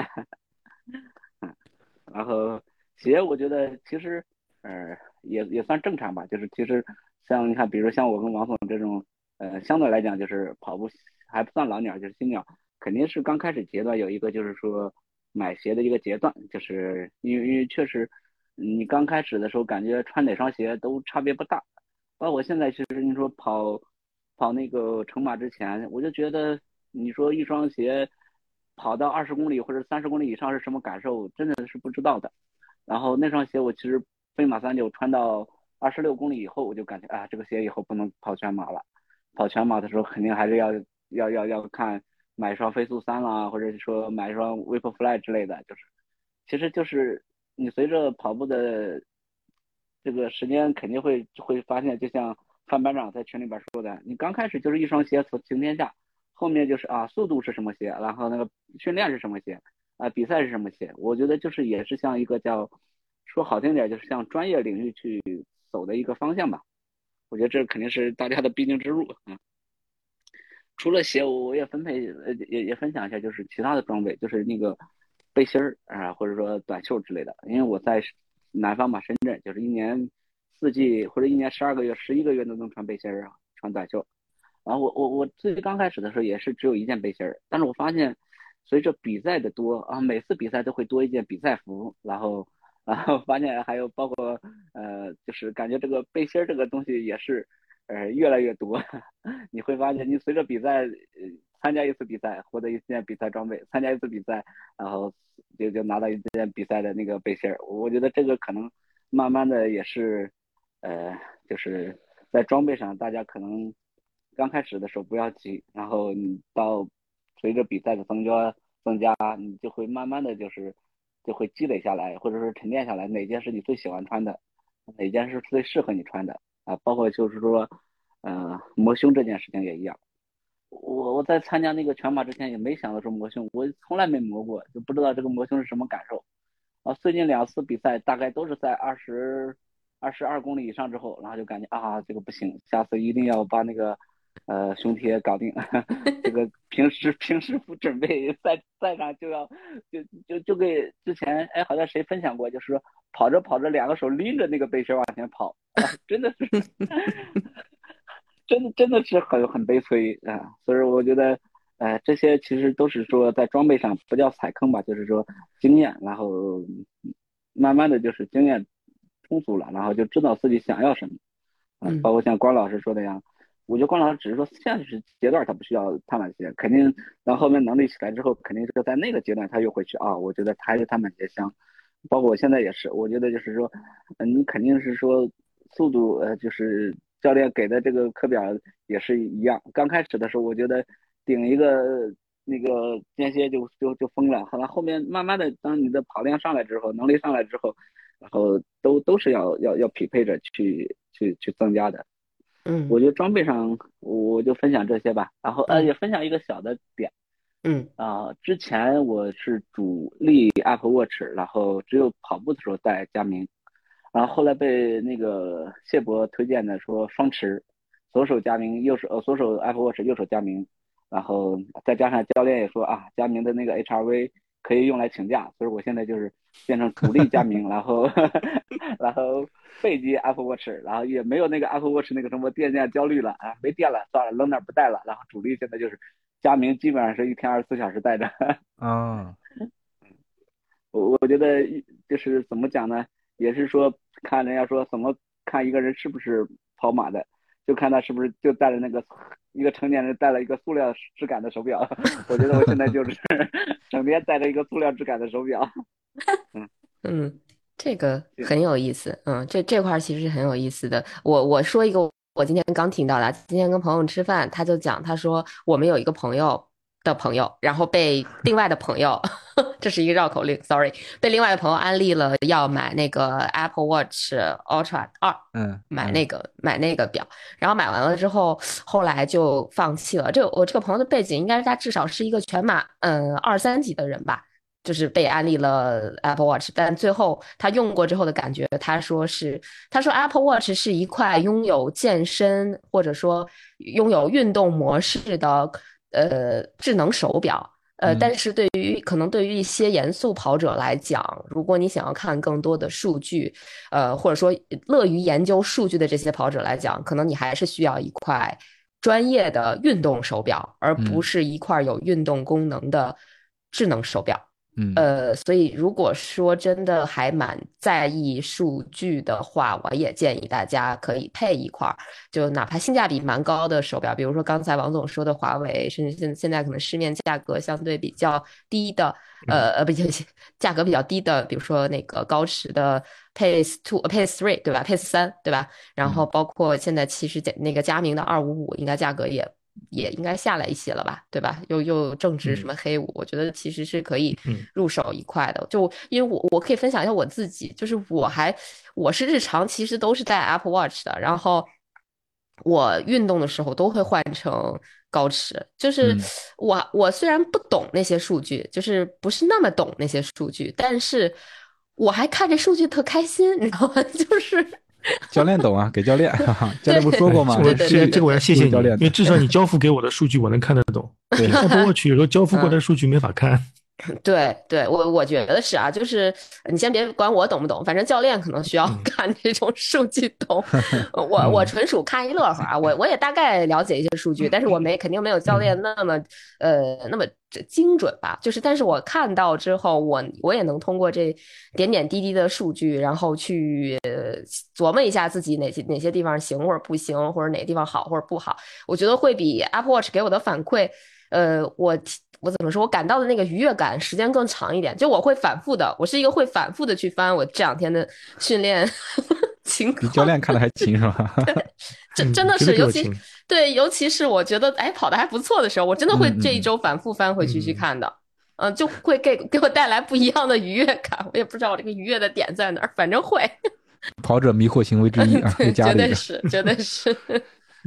Speaker 5: <laughs> 然后鞋，我觉得其实，呃，也也算正常吧。就是其实像你看，比如像我跟王总这种，呃，相对来讲就是跑步还不算老鸟，就是新鸟，肯定是刚开始阶段有一个就是说买鞋的一个阶段，就是因为因为确实你刚开始的时候感觉穿哪双鞋都差别不大。包括现在，其实你说跑跑那个成马之前，我就觉得你说一双鞋跑到二十公里或者三十公里以上是什么感受，真的是不知道的。然后那双鞋我其实飞马三九穿到二十六公里以后，我就感觉啊，这个鞋以后不能跑全马了。跑全马的时候肯定还是要要要要看买一双飞速三啦，或者说买一双 Vaporfly 之类的，就是其实就是你随着跑步的。这个时间肯定会会发现，就像范班长在群里边说的，你刚开始就是一双鞋行天下，后面就是啊速度是什么鞋，然后那个训练是什么鞋，啊比赛是什么鞋，我觉得就是也是像一个叫说好听点就是向专业领域去走的一个方向吧。我觉得这肯定是大家的必经之路啊。除了鞋，我我也分配呃也也分享一下，就是其他的装备，就是那个背心儿啊，或者说短袖之类的，因为我在。南方嘛，深圳就是一年四季或者一年十二个月、十一个月都能穿背心儿啊，穿短袖。然后我我我最刚开始的时候也是只有一件背心儿，但是我发现随着比赛的多啊，每次比赛都会多一件比赛服，然后然后发现还有包括呃，就是感觉这个背心儿这个东西也是呃越来越多。<laughs> 你会发现你随着比赛。参加一次比赛，获得一件比赛装备；参加一次比赛，然后就就拿到一件比赛的那个背心儿。我觉得这个可能慢慢的也是，呃，就是在装备上，大家可能刚开始的时候不要急，然后你到随着比赛的增加增加，你就会慢慢的就是就会积累下来，或者说沉淀下来，哪件是你最喜欢穿的，哪件是最适合你穿的啊？包括就是说，呃，磨胸这件事情也一样。我我在参加那个全马之前也没想到说磨胸，我从来没磨过，就不知道这个磨胸是什么感受。啊，最近两次比赛大概都是在二十二十二公里以上之后，然后就感觉啊这个不行，下次一定要把那个呃胸贴搞定。<laughs> 这个平时平时不准备赛赛上就要就就就给之前哎好像谁分享过，就是说跑着跑着两个手拎着那个背心往前跑，真的是。<laughs> 真的真的是很很悲催啊！所以我觉得，呃，这些其实都是说在装备上不叫踩坑吧，就是说经验，然后慢慢的就是经验充足了，然后就知道自己想要什么。嗯，包括像关老师说的呀，我觉得关老师只是说现实阶段他不需要碳板鞋，肯定到后面能力起来之后，肯定是在那个阶段他又会去啊，我觉得还是碳板鞋香。包括我现在也是，我觉得就是说，嗯，你肯定是说速度，呃，就是教练给的这个课表也是一样。刚开始的时候，我觉得顶一个那个间歇就就就疯了，好了，后面慢慢的，当你的跑量上来之后，能力上来之后，然后都都是要要要匹配着去去去增加的。
Speaker 2: 嗯，
Speaker 5: 我觉得装备上我就分享这些吧，然后呃也分享一个小的点。
Speaker 2: 嗯
Speaker 5: 啊，之前我是主力 Apple Watch，然后只有跑步的时候戴佳明，然后后来被那个谢博推荐的说双持，左手佳明，右手呃左手 Apple Watch，右手佳明，然后再加上教练也说啊，佳明的那个 HRV 可以用来请假，所以我现在就是变成主力佳明，然后 <laughs> 然后背机 Apple Watch，然后也没有那个 Apple Watch 那个什么电量焦虑了啊，没电了算了，扔那不带了，然后主力现在就是。佳明基本上是一天二十四小时带着 <laughs>
Speaker 1: 啊，
Speaker 5: 我我觉得就是怎么讲呢，也是说看人家说怎么看一个人是不是跑马的，就看他是不是就带着那个一个成年人带了一个塑料质感的手表。<laughs> 我觉得我现在就是 <laughs> 整天带着一个塑料质感的手表。
Speaker 2: 嗯嗯，这个很有意思。嗯，这这块其实很有意思的。我我说一个。我今天刚听到的，今天跟朋友吃饭，他就讲，他说我们有一个朋友的朋友，然后被 <laughs> 另外的朋友，这是一个绕口令，sorry，被另外的朋友安利了要买那个 Apple Watch Ultra 二，
Speaker 1: 嗯，
Speaker 2: 买那个买那个表，然后买完了之后，后来就放弃了。这个我这个朋友的背景应该是他至少是一个全马，嗯，二三级的人吧。就是被安利了 Apple Watch，但最后他用过之后的感觉，他说是，他说 Apple Watch 是一块拥有健身或者说拥有运动模式的呃智能手表，呃，但是对于可能对于一些严肃跑者来讲，如果你想要看更多的数据，呃，或者说乐于研究数据的这些跑者来讲，可能你还是需要一块专业的运动手表，而不是一块有运动功能的智能手表。
Speaker 1: 嗯
Speaker 2: 呃，所以如果说真的还蛮在意数据的话，我也建议大家可以配一块儿，就哪怕性价比蛮高的手表，比如说刚才王总说的华为，甚至现现在可能市面价格相对比较低的，呃呃，不，<laughs> 价格比较低的，比如说那个高驰的 Pace Two、Pace Three，对吧？Pace 三，对吧？然后包括现在其实那个佳明的二五五，应该价格也。也应该下来一些了吧，对吧？又又正值什么黑五，我觉得其实是可以入手一块的。就因为我我可以分享一下我自己，就是我还我是日常其实都是戴 Apple Watch 的，然后我运动的时候都会换成高驰。就是我我虽然不懂那些数据，就是不是那么懂那些数据，但是我还看着数据特开心，你知道吗？<laughs> 就是。<laughs>
Speaker 1: 教练懂啊，给教练，<laughs> 教练不说过吗？
Speaker 3: 我这个这个我要谢谢你，因为至少你交付给我的数据我能看得懂。
Speaker 1: 对，<laughs>
Speaker 3: Apple Watch 有时候交付过的数据没法看。<laughs>
Speaker 2: 对对，我我觉得是啊，就是你先别管我懂不懂，反正教练可能需要看这种数据懂。<laughs> 我我纯属看一乐呵啊，我我也大概了解一些数据，但是我没肯定没有教练那么呃那么精准吧。就是，但是我看到之后，我我也能通过这点点滴滴的数据，然后去琢磨一下自己哪些哪些地方行或者不行，或者哪个地方好或者不好。我觉得会比 Apple Watch 给我的反馈，呃，我。我怎么说？我感到的那个愉悦感时间更长一点。就我会反复的，我是一个会反复的去翻我这两天的训练 <laughs> 情况。
Speaker 1: 教练看的还勤是吧？<laughs>
Speaker 2: 这真的是，尤其对，尤其是我觉得哎跑的还不错的时候，我真的会这一周反复翻回去去看的。嗯，就会给给我带来不一样的愉悦感。我也不知道我这个愉悦的点在哪儿，反正会。<laughs>
Speaker 1: 跑者迷惑行为之一啊，
Speaker 2: 绝对是，绝对是。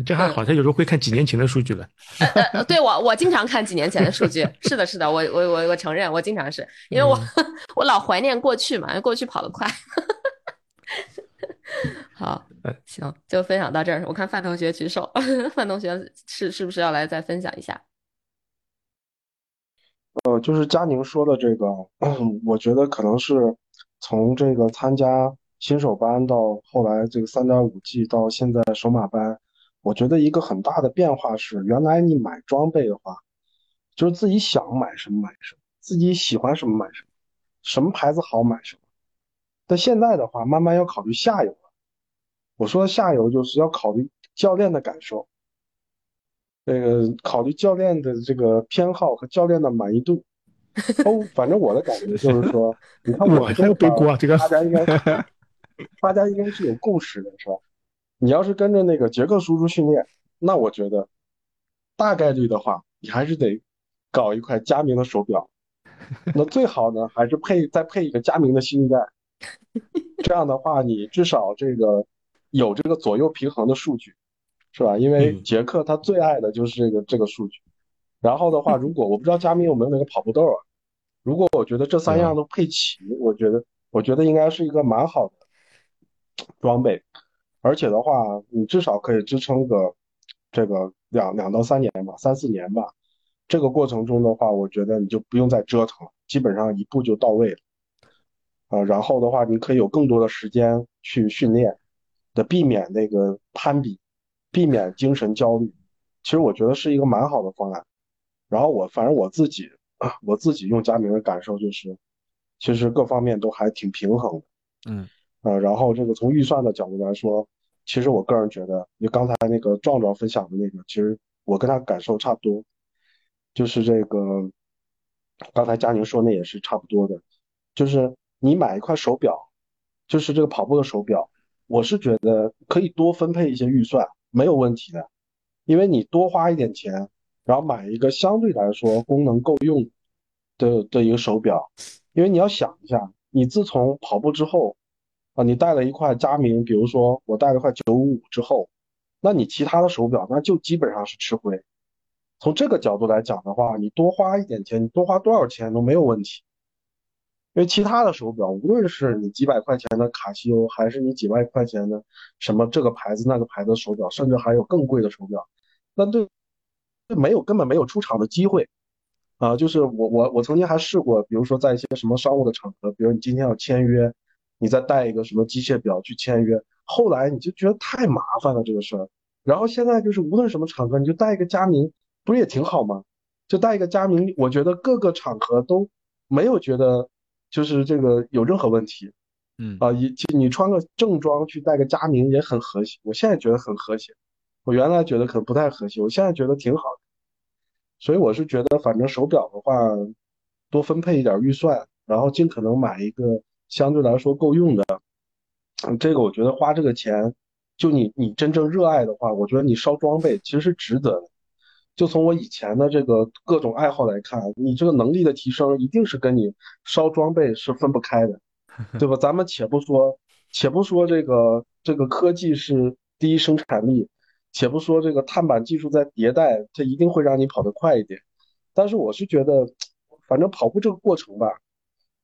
Speaker 3: 这还好，他有时候会看几年前的数据了。
Speaker 2: 呃，对我，我经常看几年前的数据。是的，是的，我我我我承认，我经常是因为我 <laughs> 我老怀念过去嘛，因为过去跑得快。好，行，就分享到这儿。我看范同学举手，范同学是是不是要来再分享一下？
Speaker 6: 呃，就是佳宁说的这个，我觉得可能是从这个参加新手班到后来这个三点五 G 到现在手马班。我觉得一个很大的变化是，原来你买装备的话，就是自己想买什么买什么，自己喜欢什么买什么，什么牌子好买什么。但现在的话，慢慢要考虑下游了。我说下游就是要考虑教练的感受，那个考虑教练的这个偏好和教练的满意度。哦，反正我的感觉就是说，你看我
Speaker 3: 这个背锅这个，
Speaker 6: 大家应该，大家应该是有共识的，是吧？你要是跟着那个杰克叔叔训练，那我觉得大概率的话，你还是得搞一块佳明的手表。那最好呢，还是配再配一个佳明的新一代。这样的话，你至少这个有这个左右平衡的数据，是吧？因为杰克他最爱的就是这个这个数据。然后的话，如果我不知道佳明有没有那个跑步豆啊，如果我觉得这三样都配齐，我觉得我觉得应该是一个蛮好的装备。而且的话，你至少可以支撑个这个两两到三年吧，三四年吧。这个过程中的话，我觉得你就不用再折腾了，基本上一步就到位了。啊，然后的话，你可以有更多的时间去训练，的避免那个攀比，避免精神焦虑。其实我觉得是一个蛮好的方案。然后我反正我自己，我自己用佳明的感受就是，其实各方面都还挺平衡的。
Speaker 1: 嗯。
Speaker 6: 呃，然后这个从预算的角度来说，其实我个人觉得，就刚才那个壮壮分享的那个，其实我跟他感受差不多，就是这个，刚才佳宁说那也是差不多的，就是你买一块手表，就是这个跑步的手表，我是觉得可以多分配一些预算，没有问题的，因为你多花一点钱，然后买一个相对来说功能够用的的一个手表，因为你要想一下，你自从跑步之后。啊，你带了一块佳明，比如说我带了块九五五之后，那你其他的手表那就基本上是吃亏。从这个角度来讲的话，你多花一点钱，你多花多少钱都没有问题。因为其他的手表，无论是你几百块钱的卡西欧，还是你几万块钱的什么这个牌子那个牌子手表，甚至还有更贵的手表，那对这没有根本没有出场的机会。啊，就是我我我曾经还试过，比如说在一些什么商务的场合，比如你今天要签约。你再带一个什么机械表去签约，后来你就觉得太麻烦了这个事儿，然后现在就是无论什么场合，你就带一个佳明，不是也挺好吗？就带一个佳明，我觉得各个场合都没有觉得就是这个有任何问题，
Speaker 1: 嗯
Speaker 6: 啊，你你穿个正装去带个佳明也很和谐，我现在觉得很和谐，我原来觉得可能不太和谐，我现在觉得挺好的，所以我是觉得反正手表的话，多分配一点预算，然后尽可能买一个。相对来说够用的，这个我觉得花这个钱，就你你真正热爱的话，我觉得你烧装备其实是值得的。就从我以前的这个各种爱好来看，你这个能力的提升一定是跟你烧装备是分不开的，<laughs> 对吧？咱们且不说，且不说这个这个科技是第一生产力，且不说这个碳板技术在迭代，它一定会让你跑得快一点。但是我是觉得，反正跑步这个过程吧。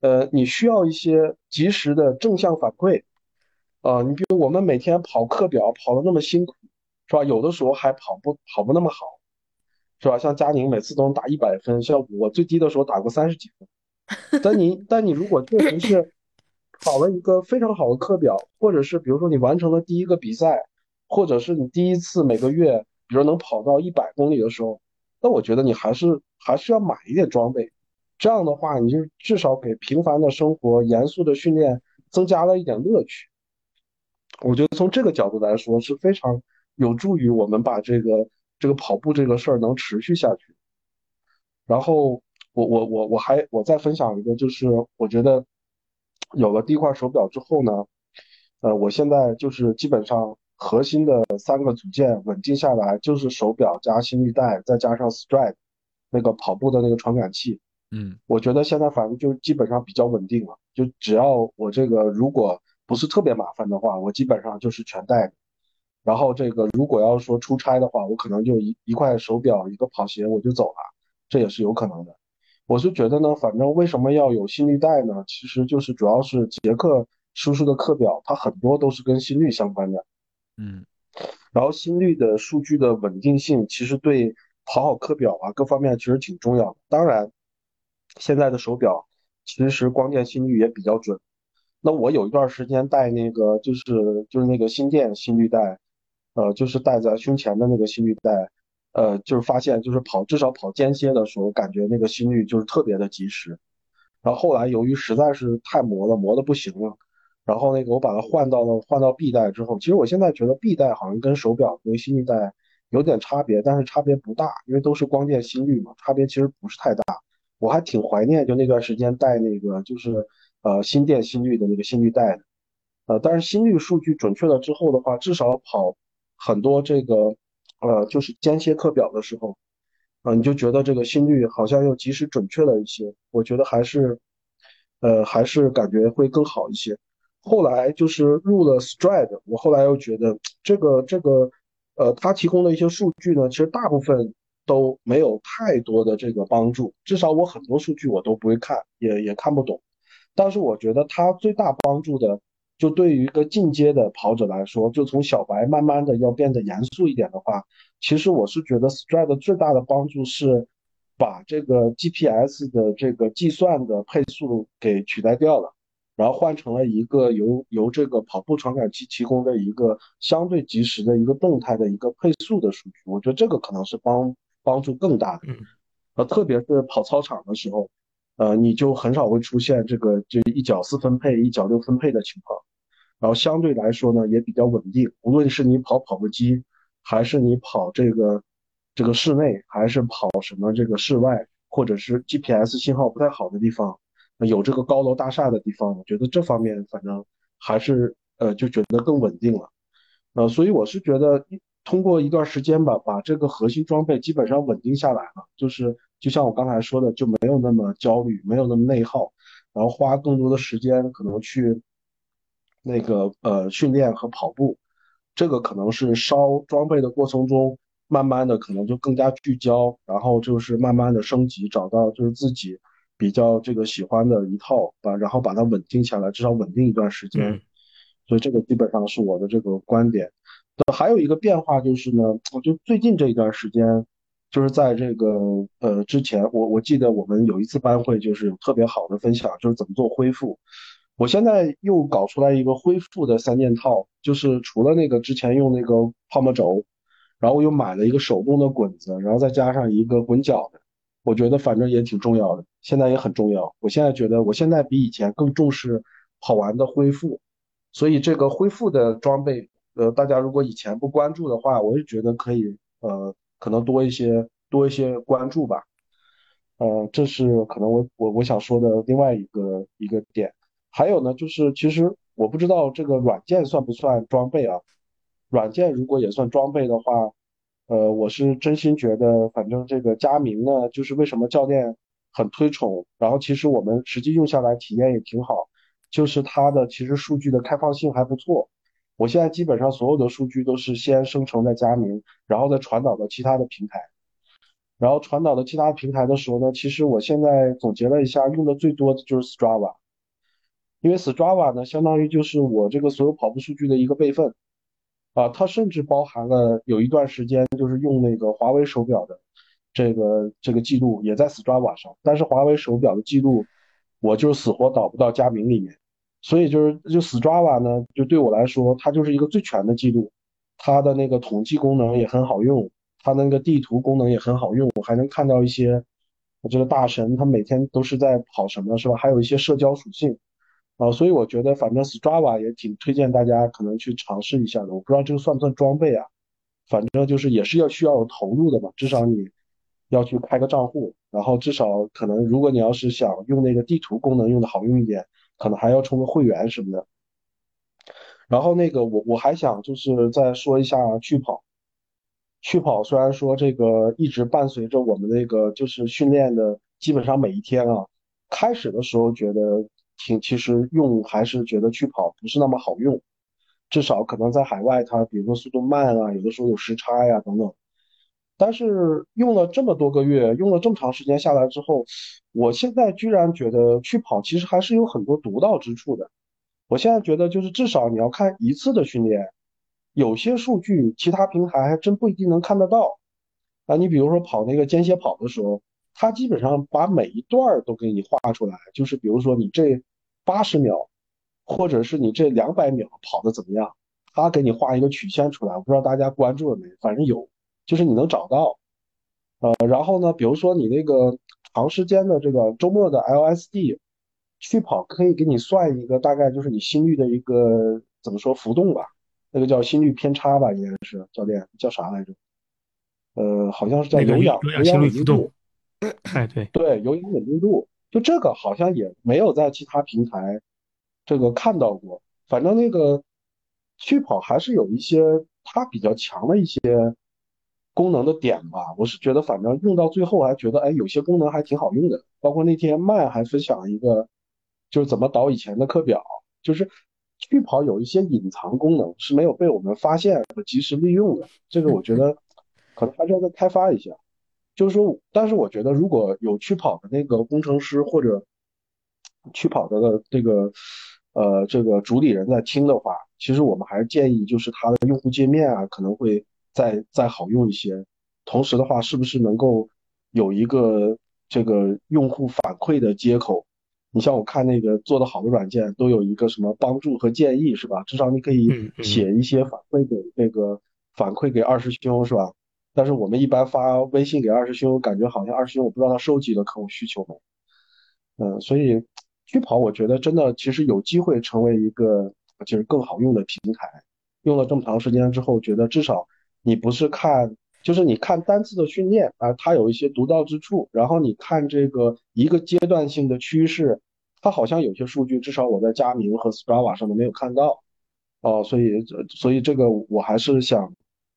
Speaker 6: 呃，你需要一些及时的正向反馈，啊，你比如我们每天跑课表跑的那么辛苦，是吧？有的时候还跑不跑不那么好，是吧？像佳宁每次都能打一百分，像我最低的时候打过三十几分。但你但你如果确实是跑了一个非常好的课表，或者是比如说你完成了第一个比赛，或者是你第一次每个月，比如能跑到一百公里的时候，那我觉得你还是还是要买一点装备。这样的话，你就至少给平凡的生活、严肃的训练增加了一点乐趣。我觉得从这个角度来说是非常有助于我们把这个这个跑步这个事儿能持续下去。然后我我我我还我再分享一个，就是我觉得有了第一块手表之后呢，呃，我现在就是基本上核心的三个组件稳定下来，就是手表加心率带，再加上 Stride 那个跑步的那个传感器。
Speaker 1: 嗯，
Speaker 6: 我觉得现在反正就基本上比较稳定了，就只要我这个如果不是特别麻烦的话，我基本上就是全带的。然后这个如果要说出差的话，我可能就一一块手表一个跑鞋我就走了，这也是有可能的。我是觉得呢，反正为什么要有心率带呢？其实就是主要是杰克叔叔的课表，它很多都是跟心率相关的。
Speaker 1: 嗯，
Speaker 6: 然后心率的数据的稳定性，其实对跑好课表啊各方面其实挺重要的。当然。现在的手表其实光电心率也比较准。那我有一段时间戴那个就是就是那个心电心率带，呃，就是戴在胸前的那个心率带，呃，就是发现就是跑至少跑间歇的时候，感觉那个心率就是特别的及时。然后后来由于实在是太磨了，磨的不行了，然后那个我把它换到了换到 B 带之后，其实我现在觉得 B 带好像跟手表那个心率带有点差别，但是差别不大，因为都是光电心率嘛，差别其实不是太大。我还挺怀念就那段时间带那个就是呃心电心率的那个心率带的，呃，但是心率数据准确了之后的话，至少跑很多这个呃就是间歇课表的时候，啊，你就觉得这个心率好像又及时准确了一些，我觉得还是呃还是感觉会更好一些。后来就是入了 Stride，我后来又觉得这个这个，呃，它提供的一些数据呢，其实大部分都没有太多的这个帮助，至少我很多数据我都不会看，也也看不懂。但是我觉得它最大帮助的，就对于一个进阶的跑者来说，就从小白慢慢的要变得严肃一点的话，其实我是觉得 Stride 最大的帮助是把这个 GPS 的这个计算的配速给取代掉了。然后换成了一个由由这个跑步传感器提供的一个相对及时的一个动态的一个配速的数据，我觉得这个可能是帮帮助更大的。呃，特别是跑操场的时候，呃，你就很少会出现这个就一脚四分配、一脚六分配的情况。然后相对来说呢，也比较稳定。无论是你跑跑步机，还是你跑这个这个室内，还是跑什么这个室外，或者是 GPS 信号不太好的地方。有这个高楼大厦的地方，我觉得这方面反正还是呃就觉得更稳定了，呃，所以我是觉得通过一段时间吧，把这个核心装备基本上稳定下来了，就是就像我刚才说的，就没有那么焦虑，没有那么内耗，然后花更多的时间可能去那个呃训练和跑步，这个可能是烧装备的过程中，慢慢的可能就更加聚焦，然后就是慢慢的升级，找到就是自己。比较这个喜欢的一套，把然后把它稳定下来，至少稳定一段时间。所以这个基本上是我的这个观点。还有一个变化就是呢，我就最近这一段时间，就是在这个呃之前，我我记得我们有一次班会，就是有特别好的分享，就是怎么做恢复。我现在又搞出来一个恢复的三件套，就是除了那个之前用那个泡沫轴，然后我又买了一个手动的滚子，然后再加上一个滚脚的。我觉得反正也挺重要的，现在也很重要。我现在觉得，我现在比以前更重视跑完的恢复，所以这个恢复的装备，呃，大家如果以前不关注的话，我也觉得可以，呃，可能多一些多一些关注吧。呃，这是可能我我我想说的另外一个一个点。还有呢，就是其实我不知道这个软件算不算装备啊？软件如果也算装备的话。呃，我是真心觉得，反正这个佳明呢，就是为什么教练很推崇，然后其实我们实际用下来体验也挺好，就是它的其实数据的开放性还不错。我现在基本上所有的数据都是先生成在佳明，然后再传导到其他的平台，然后传导到其他平台的时候呢，其实我现在总结了一下，用的最多的就是 Strava，因为 Strava 呢，相当于就是我这个所有跑步数据的一个备份。啊，它甚至包含了有一段时间就是用那个华为手表的这个这个记录也在 Strava 上，但是华为手表的记录我就死活导不到佳明里面，所以就是就 Strava 呢，就对我来说它就是一个最全的记录，它的那个统计功能也很好用，它那个地图功能也很好用，我还能看到一些我这个大神他每天都是在跑什么，是吧？还有一些社交属性。啊，所以我觉得反正 Strava 也挺推荐大家可能去尝试一下的。我不知道这个算不算装备啊？反正就是也是要需要有投入的嘛，至少你要去开个账户，然后至少可能如果你要是想用那个地图功能用的好用一点，可能还要充个会员什么的。然后那个我我还想就是再说一下趣跑，趣跑虽然说这个一直伴随着我们那个就是训练的基本上每一天啊，开始的时候觉得。挺其实用还是觉得去跑不是那么好用，至少可能在海外它比如说速度慢啊，有的时候有时差呀等等。但是用了这么多个月，用了这么长时间下来之后，我现在居然觉得去跑其实还是有很多独到之处的。我现在觉得就是至少你要看一次的训练，有些数据其他平台还真不一定能看得到。啊，你比如说跑那个间歇跑的时候。它基本上把每一段都给你画出来，就是比如说你这八十秒，或者是你这两百秒跑的怎么样，它给你画一个曲线出来。我不知道大家关注了没，反正有，就是你能找到。呃，然后呢，比如说你那个长时间的这个周末的 LSD，去跑可以给你算一个大概就是你心率的一个怎么说浮动吧，那个叫心率偏差吧，应该是教练叫啥来着？呃，好像是叫有氧
Speaker 3: 有
Speaker 6: 氧
Speaker 3: 心率浮动
Speaker 6: 稳定度。。
Speaker 3: 哎，对，
Speaker 6: 对，有氧稳定度，就这个好像也没有在其他平台这个看到过。反正那个去跑还是有一些它比较强的一些功能的点吧。我是觉得，反正用到最后还觉得，哎，有些功能还挺好用的。包括那天麦还分享一个，就是怎么导以前的课表，就是去跑有一些隐藏功能是没有被我们发现和及时利用的。这个我觉得可能还是要再开发一下。就是说，但是我觉得如果有去跑的那个工程师或者去跑的这个呃这个主理人在听的话，其实我们还是建议就是它的用户界面啊可能会再再好用一些。同时的话，是不是能够有一个这个用户反馈的接口？你像我看那个做的好的软件都有一个什么帮助和建议是吧？至少你可以写一些反馈给那个反馈给二师兄是吧？但是我们一般发微信给二师兄，感觉好像二师兄我不知道他收集了客户需求没。嗯，所以去跑我觉得真的其实有机会成为一个就是更好用的平台。用了这么长时间之后，觉得至少你不是看，就是你看单次的训练啊，它有一些独到之处，然后你看这个一个阶段性的趋势，它好像有些数据至少我在佳明和 Strava 上都没有看到。哦，所以所以这个我还是想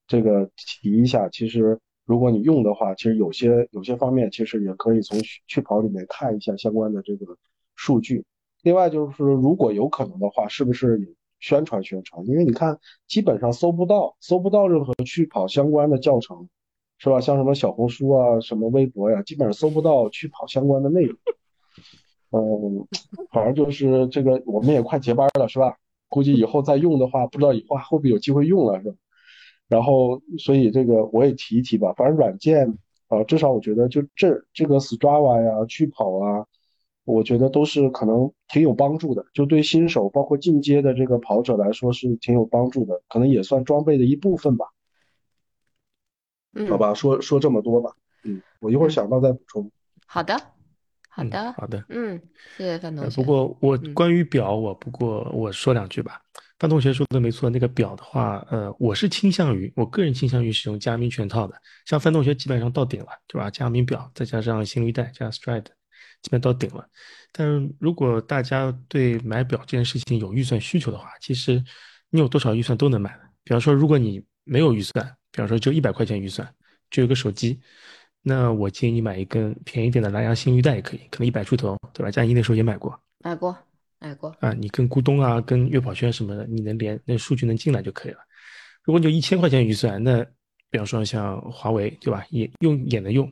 Speaker 6: 这个提一下，其实如果你用的话，其实有些有些方面其实也可以从去去跑里面看一下相关的这个数据。另外就是如果有可能的话，是不是也宣传宣传？因为你看基本上搜不到搜不到任何去跑相关的教程，是吧？像什么小红书啊、什么微博呀，基本上搜不到去跑相关的内容。嗯，反正就是这个，我们也快结班了，是吧？估计以后再用的话，不知道以后会不会有机会用了，是吧？然后，所以这个我也提一提吧。反正软件啊、至少我觉得就这这个 Strava 呀、去跑啊，我觉得都是可能挺有帮助的。就对新手，包括进阶的这个跑者来说是挺有帮助的，可能也算装备的一部分吧。
Speaker 2: 嗯，
Speaker 6: 好吧，说说这么多吧。嗯，我一会儿想到再补充。
Speaker 2: 好的，好
Speaker 3: 嗯
Speaker 2: 的，
Speaker 3: 好的。
Speaker 2: 嗯，谢谢范同
Speaker 3: 呃，
Speaker 2: 学。
Speaker 3: 不过我
Speaker 2: 嗯
Speaker 3: 关于表，我不过我说两句吧。范同学说的没错，那个表的话，呃，我是倾向于，我个人倾向于使用佳明全套的。像范同学基本上到顶了，对吧？佳明表再加上心率带加 Stride，基本到顶了。但是如果大家对买表这件事情有预算需求的话，其实你有多少预算都能买。比方说，如果你没有预算，比方说就一百块钱预算，就有个手机，那我建议你买一根便宜点的蓝牙心率带也可以，可能一百出头，对吧？佳怡那时候也买过。
Speaker 2: 买过，买过。
Speaker 3: 啊，你跟咕咚啊、跟悦跑圈什么的，你能连那数据能进来就可以了。如果你有一千块钱预算，那比方说像华为，对吧？也用也能用，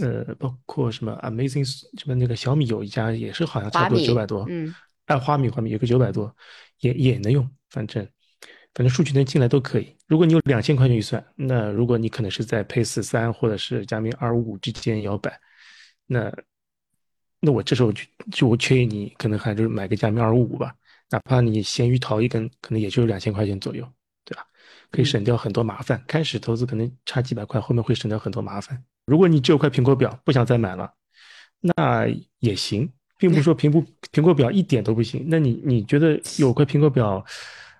Speaker 3: 呃，包括什么 Amazing 什么那个小米有一家也是好像差不多九百多，
Speaker 2: 嗯，
Speaker 3: 哎，花米花米有个九百多，也也能用，反正反正数据能进来都可以。如果你有两千块钱预算，那如果你可能是在 Pace 三或者是佳明二五五之间摇摆，那那我这时候就就我建议你可能还就是买个佳明二五五吧，哪怕你闲鱼淘一根，可能也就是两千块钱左右？可以省掉很多麻烦。开始投资可能差几百块，后面会省掉很多麻烦。如果你只有块苹果表，不想再买了，那也行，并不是说苹果苹果表一点都不行。那你你觉得有块苹果表，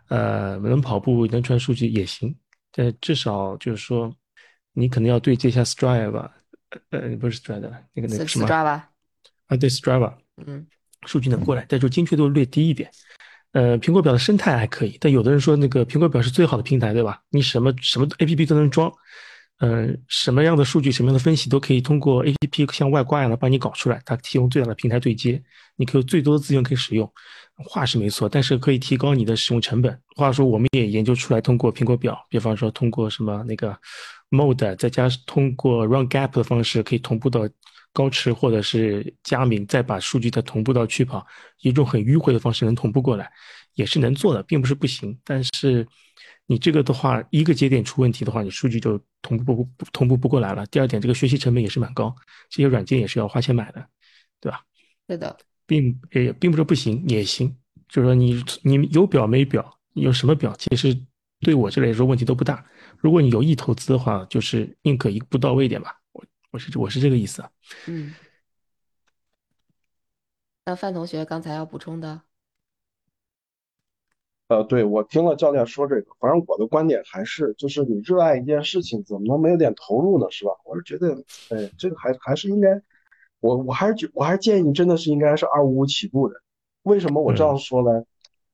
Speaker 3: 呃，能跑步能传数据也行，但至少就是说，你可能要对接一下 Strava，呃，不是 Strava，那个那个什么
Speaker 2: Strava，
Speaker 3: 啊，对 Striva，
Speaker 2: 嗯，
Speaker 3: 数据能过来，但就精确度略低一点。呃，苹果表的生态还可以，但有的人说那个苹果表是最好的平台，对吧？你什么什么 APP 都能装，呃，什么样的数据、什么样的分析都可以通过 APP 像外挂一样的帮你搞出来，它提供最大的平台对接，你可以最多的资源可以使用。话是没错，但是可以提高你的使用成本。话说，我们也研究出来，通过苹果表，比方说通过什么那个 Mode，再加通过 Run Gap 的方式，可以同步到高驰或者是佳明，再把数据再同步到去跑，一种很迂回的方式能同步过来，也是能做的，并不是不行。但是你这个的话，一个节点出问题的话，你数据就同步不同步不过来了。第二点，这个学习成本也是蛮高，这些软件也是要花钱买的，对吧？
Speaker 2: 是的，
Speaker 3: 并也并不是不行，也行。就是说你你有表没表，有什么表，其实对我这来说问题都不大。如果你有意投资的话，就是宁可一步到位一点吧。我我是我是这个意思啊。
Speaker 2: 嗯，那范同学刚才要补充的？
Speaker 6: 呃，对，我听了教练说这个，反正我的观点还是，就是你热爱一件事情，怎么能没有点投入呢？是吧？我是觉得，哎，这个还还是应该，我我还是觉，我还是建议你真的是应该是二五五起步的。为什么我这样说呢？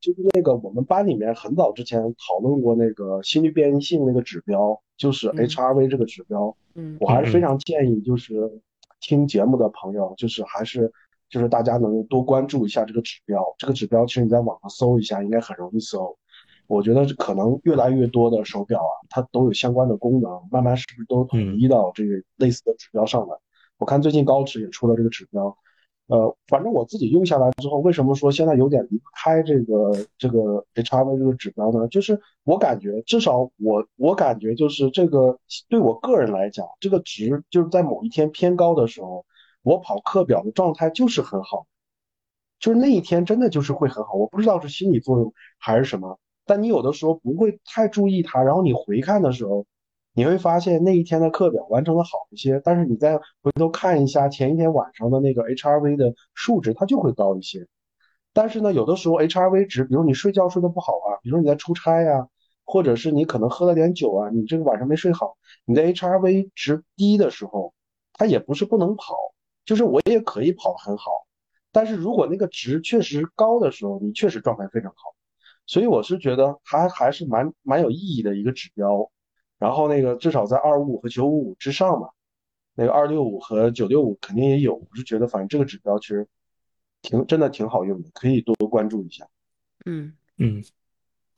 Speaker 6: 就是那个我们班里面很早之前讨论过那个心率变异性那个指标，就是 HRV 这个指标。
Speaker 2: 嗯，
Speaker 6: 我还是非常建议，就是听节目的朋友，就是还是。就是大家能多关注一下这个指标，这个指标其实你在网上搜一下，应该很容易搜。我觉得可能越来越多的手表啊，它都有相关的功能，慢慢是不是都统一到这个类似的指标上了？我看最近高驰也出了这个指标，呃，反正我自己用下来之后，为什么说现在有点离不开这个这个 HRV 这个指标呢？就是我感觉，至少我我感觉就是这个对我个人来讲，这个值就是在某一天偏高的时候。我跑课表的状态就是很好，就是那一天真的就是会很好。我不知道是心理作用还是什么，但你有的时候不会太注意它，然后你回看的时候，你会发现那一天的课表完成的好一些。但是你再回头看一下前一天晚上的那个 HRV 的数值，它就会高一些。但是呢，有的时候 HRV 值，比如你睡觉睡得不好啊，比如你在出差呀，或者是你可能喝了点酒啊，你这个晚上没睡好，你的 HRV 值低的时候，它也不是不能跑。就是我也可以跑很好，但是如果那个值确实高的时候，你确实状态非常好，所以我是觉得它还是蛮蛮有意义的一个指标。然后那个至少在二五五和九五五之上吧，那个二六五和九六五肯定也有。我是觉得反正这个指标其实挺真的挺好用的，可以多多关注一下。
Speaker 2: 嗯
Speaker 3: 嗯。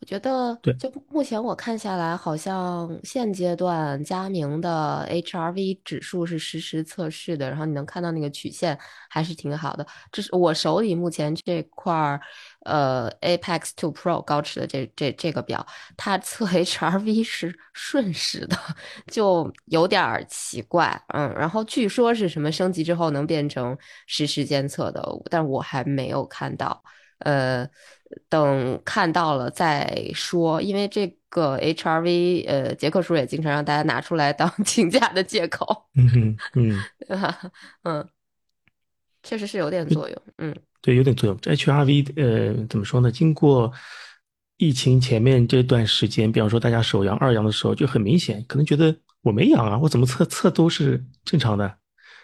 Speaker 2: 我觉得对，就目前我看下来，好像现阶段佳明的 HRV 指数是实时测试的，然后你能看到那个曲线还是挺好的。这是我手里目前这块儿，呃，Apex Two Pro 高驰的这这这个表，它测 HRV 是瞬时的，就有点奇怪。嗯，然后据说是什么升级之后能变成实时监测的，但我还没有看到。呃。等看到了再说，因为这个 HRV，呃，杰克叔也经常让大家拿出来当 <laughs> 请假的借口。
Speaker 3: 嗯嗯，
Speaker 2: 对吧？嗯，<laughs> 确实是有点作用。嗯，
Speaker 3: 对，有点作用。这 HRV，呃，怎么说呢？经过疫情前面这段时间，比方说大家首阳、二阳的时候，就很明显，可能觉得我没阳啊，我怎么测测都是正常的，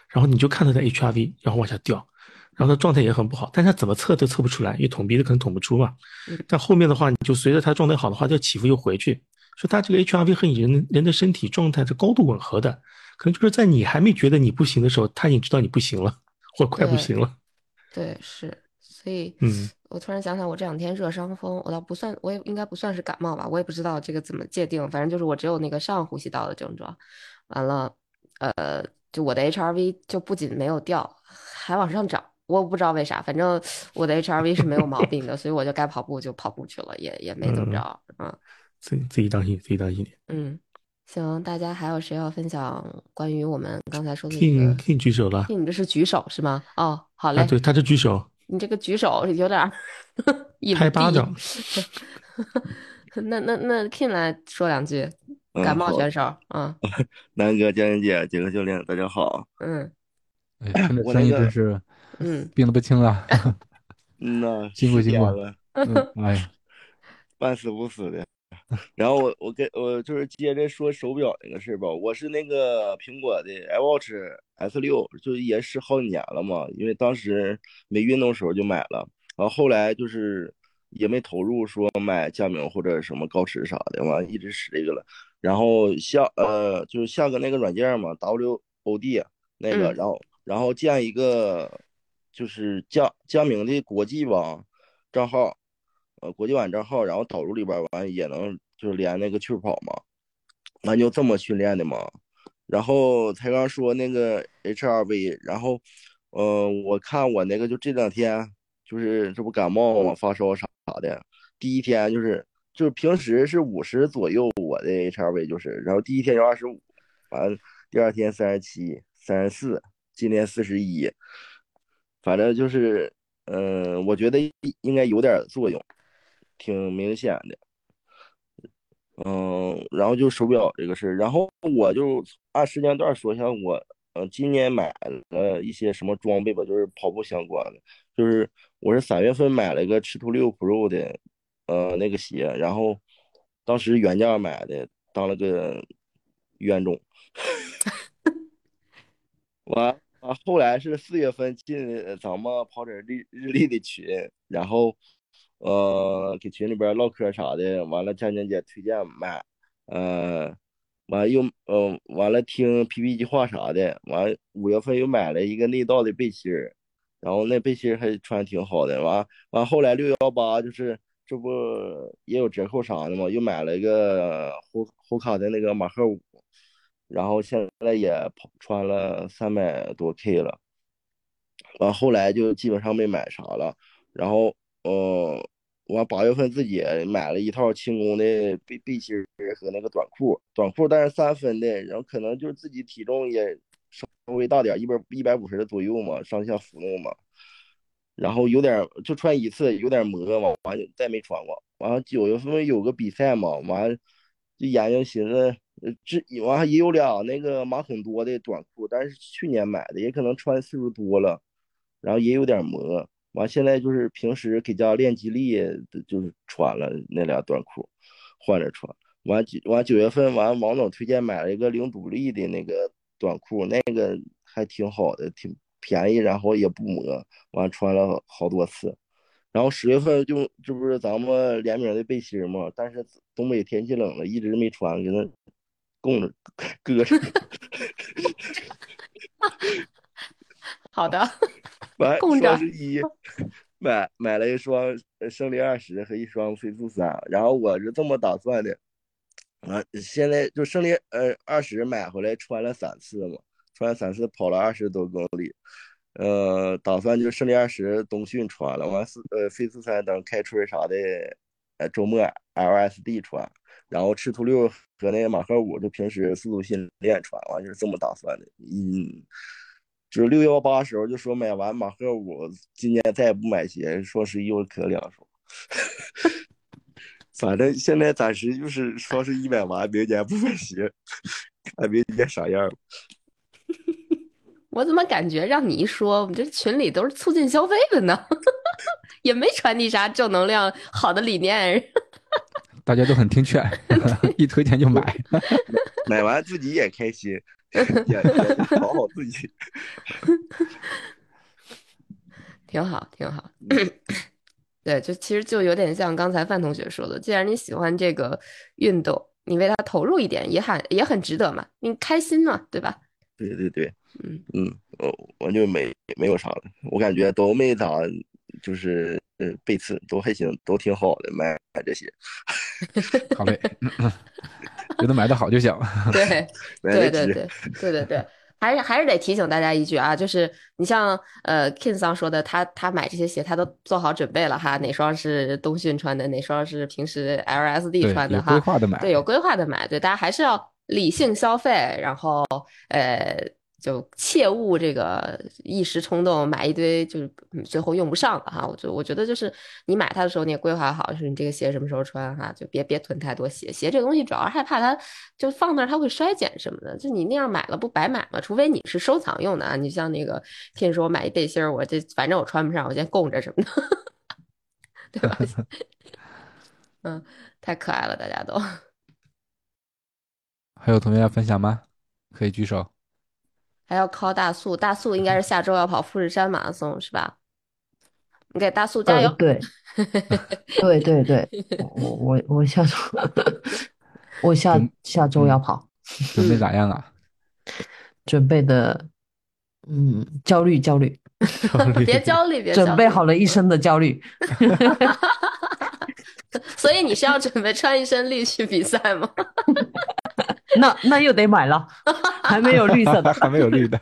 Speaker 3: 然后你就看他的 HRV，然后往下掉。然后他状态也很不好，但他怎么测都测不出来，因为捅鼻子可能捅不出嘛。但后面的话，你就随着他状态好的话，就起伏又回去。说他这个 HRV 和你人人的身体状态是高度吻合的，可能就是在你还没觉得你不行的时候，他已经知道你不行了，或快不行了。
Speaker 2: 对，是。所以，
Speaker 3: 嗯，
Speaker 2: 我突然想想，我这两天热伤风，我倒不算，我也应该不算是感冒吧，我也不知道这个怎么界定。反正就是我只有那个上呼吸道的症状。完了，呃，就我的 HRV 就不仅没有掉，还往上涨。我不知道为啥，反正我的 HRV 是没有毛病的，所以我就该跑步就跑步去了，也也没怎么着，嗯，
Speaker 3: 自自己当心，自己当心点。
Speaker 2: 嗯，行，大家还有谁要分享关于我们刚才说的
Speaker 3: ？King King 举手了
Speaker 2: ，King 这是举手是吗？哦，好嘞，
Speaker 3: 对，他是举手。<laughs>
Speaker 2: 你这个举手有点 <laughs>
Speaker 3: 拍巴掌。<laughs>
Speaker 2: 那那那 King 来说两句，感冒选手，啊，
Speaker 9: 南哥、佳音姐、杰克教练，大家好。
Speaker 2: 嗯，
Speaker 1: 哎，听这声音真是。
Speaker 2: 嗯，
Speaker 1: 病得不轻啊！
Speaker 9: 嗯呐，
Speaker 1: 辛苦辛苦
Speaker 9: 了。
Speaker 1: 嗯，哎呀，
Speaker 9: 半死不死的。然后我我跟我就是接着说手表那个事吧。我是那个苹果的 iWatch S 六，就也是好几年了嘛。因为当时没运动时候就买了，然后后来就是也没投入说买佳明或者什么高驰啥的嘛，一直使这个了。然后下呃就是下个那个软件嘛，WOD 那个，然后然后建一个。就是佳佳明的国际网账号，呃，国际网账号，然后导入里边完也能就是连那个趣跑嘛，完就这么训练的嘛。然后才刚说那个 HRV，然后，呃，我看我那个就这两天就是这不感冒嘛，发烧啥啥的，第一天就是就是平时是五十左右，我的 HRV 就是，然后第一天就二十五，完第二天三十七、三十四，今天四十一。反正就是，嗯，我觉得应该有点作用，挺明显的。嗯，然后就手表这个事儿，然后我就按时间段说一下我，嗯，今年买了一些什么装备吧，就是跑步相关的。就是我是三月份买了个赤兔六 Pro 的，呃，那个鞋，然后当时原价买的，当了个冤种。<laughs> 完完后来是四月份进咱们跑者日日历的群，然后呃给群里边唠嗑啥的，完了佳佳姐推荐买，呃。完又嗯，完了听 PP 计划啥的，完五月份又买了一个内道的背心儿，然后那背心儿还穿挺好的。完完后来六幺八就是这不也有折扣啥的嘛，又买了一个胡胡卡的那个马赫五，然后现在也跑穿了三百多 K 了。完后来就基本上没买啥了，然后嗯。完八月份自己买了一套轻功的背背心和那个短裤，短裤但是三分的，然后可能就是自己体重也稍微大点，一百一百五十左右嘛，上下浮动嘛。然后有点就穿一次有点磨嘛，完就再没穿过。完了九月份有个比赛嘛，完就研究寻思，这完也有俩那个马孔多的短裤，但是去年买的，也可能穿次数多了，然后也有点磨。完，现在就是平时给家练肌力，就是穿了那俩短裤，换着穿。完九完九月份，完王总推荐买了一个零阻力的那个短裤，那个还挺好的，挺便宜，然后也不磨。完穿了好多次。然后十月份就这不是咱们联名的背心嘛，但是东北天气冷了，一直没穿，给那供着 <laughs> 搁着。<laughs> <laughs>
Speaker 2: 好的。
Speaker 9: 完双十一 <laughs> 买买了一双胜利二十和一双飞速三，然后我是这么打算的，啊，现在就胜利呃二十买回来穿了三次嘛，穿了三次跑了二十多公里，呃，打算就胜利二十冬训穿了，完四呃飞速三等开春啥的，呃周末 LSD 穿，然后赤兔六和那个马赫五就平时速度训练穿，完就是这么打算的，嗯。就是六幺八时候就说买完马赫五，今年再也不买鞋。双十一又可两双，反正现在暂时就是双十一买完，明年不买鞋，看明年啥样。<laughs>
Speaker 2: 我怎么感觉让你一说，我们这群里都是促进消费的呢？<laughs> 也没传递啥正能量、好的理念。
Speaker 1: 大家都很听劝，<laughs> 一推荐就买，
Speaker 9: 买完自己也开心。<laughs> 讨好自己，<laughs>
Speaker 2: 挺好，挺好。<clears throat> 对，就其实就有点像刚才范同学说的，既然你喜欢这个运动，你为他投入一点也很也很值得嘛，你开心嘛，对吧？
Speaker 9: 对对对，嗯嗯，我我就没没有啥了，我感觉都没咋，就是呃背刺都还行，都挺好的，买买这些。
Speaker 1: 好嘞。觉得买的好就行。<laughs> <laughs>
Speaker 2: 对，对对对对对对，还是还是得提醒大家一句啊，就是你像呃 King 桑说的，他他买这些鞋他都做好准备了哈，哪双是冬训穿的，哪双是平时 LSD 穿的哈，
Speaker 1: 有规划的买，
Speaker 2: 对，有规划的买，对，大家还是要理性消费，然后呃。就切勿这个一时冲动买一堆，就是最后用不上了哈。我就我觉得就是你买它的时候，你也规划好，就是你这个鞋什么时候穿哈，就别别囤太多鞋。鞋这东西主要害怕它就放那儿它会衰减什么的，就你那样买了不白买吗？除非你是收藏用的啊。你像那个听说我买一背心儿，我这反正我穿不上，我先供着什么的，<laughs> 对吧？<laughs> 嗯，太可爱了，大家都。
Speaker 1: 还有同学要分享吗？可以举手。
Speaker 2: 还要靠大素，大素应该是下周要跑富士山马拉松是吧？你给大素加油！
Speaker 10: 对，<laughs> 对对对，我我我下周我下下周要跑，
Speaker 1: 准备咋样啊？<laughs>
Speaker 10: 准备的，嗯，焦虑焦虑，
Speaker 2: 别焦虑，别
Speaker 10: 准备好了一身的焦虑。<laughs>
Speaker 2: 所以你是要准备穿一身绿去比赛吗？<laughs>
Speaker 10: 那那又得买了，还没有绿色的，<laughs>
Speaker 1: 还没有绿的，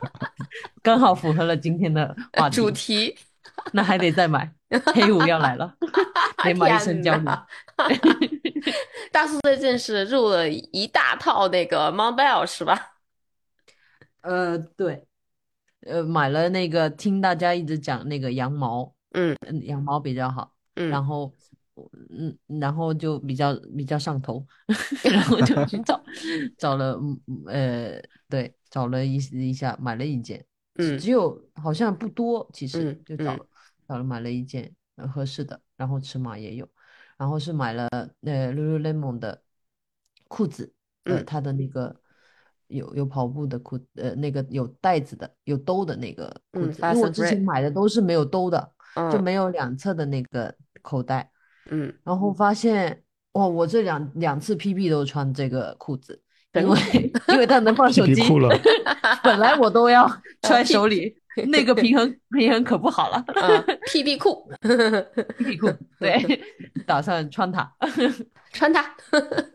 Speaker 10: 刚好符合了今天的话
Speaker 2: 题主题，
Speaker 10: 那还得再买。黑五要来了，得买一身胶呢。<laughs>
Speaker 2: 大叔最近是入了一大套那个 Montbell 是吧？
Speaker 10: 呃，对，呃，买了那个，听大家一直讲那个羊毛，
Speaker 2: 嗯，
Speaker 10: 羊毛比较好，嗯，然后。嗯，然后就比较比较上头，<laughs> 然后就去找 <laughs> 找了，呃，对，找了一一下，买了一件，
Speaker 2: 嗯，
Speaker 10: 只有好像不多，其实就找了找了买了一件合适的，然后尺码也有，然后是买了呃 Lululemon 的裤子，呃，它的那个有有跑步的裤，呃，那个有带子的，有兜的那个裤子，因为我之前买的都是没有兜的，就没有两侧的那个口袋，
Speaker 2: 嗯，
Speaker 10: 然后发现哇，我这两两次 PB 都穿这个裤子。因为因为它能放手机，<laughs> 本来我都要 <laughs> 揣手里，那个平衡平衡可不好了。
Speaker 2: PB <laughs> 裤
Speaker 10: ，PB 裤，对，打算穿它，
Speaker 2: 穿它，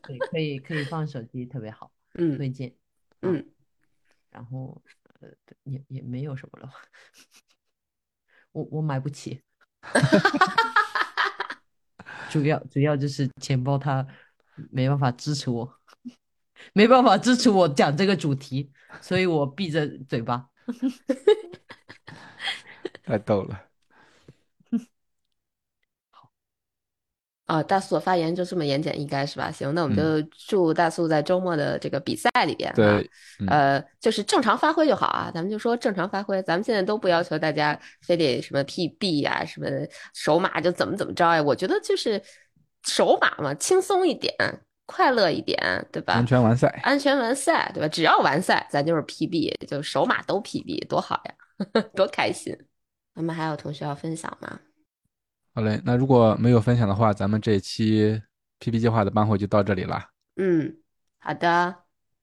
Speaker 10: 对，可以可以放手机，特别好，
Speaker 2: 嗯，
Speaker 10: 推荐，
Speaker 2: 嗯，
Speaker 10: 然后呃也也没有什么了，我我买不起，主要主要就是钱包它没办法支持我。<laughs> 没办法支持我讲这个主题，所以我闭着嘴巴。<laughs>
Speaker 1: 太逗了。
Speaker 2: 啊，大素的发言就这么言简意赅是吧？行，那我们就祝大素在周末的这个比赛里边，
Speaker 1: 对，
Speaker 2: 呃，就是正常发挥就好啊。咱们就说正常发挥，咱们现在都不要求大家非得什么 PB 呀，什么首马就怎么怎么着呀。我觉得就是首马嘛，轻松一点。快乐一点，对吧？
Speaker 1: 安全完赛，
Speaker 2: 安全完赛，对吧？只要完赛，咱就是 PB，就首马都 PB，多好呀，<laughs> 多开心。我们还有同学要分享吗？
Speaker 1: 好嘞，那如果没有分享的话，咱们这一期 PP 计划的班会就到这里了。
Speaker 2: 嗯，好的，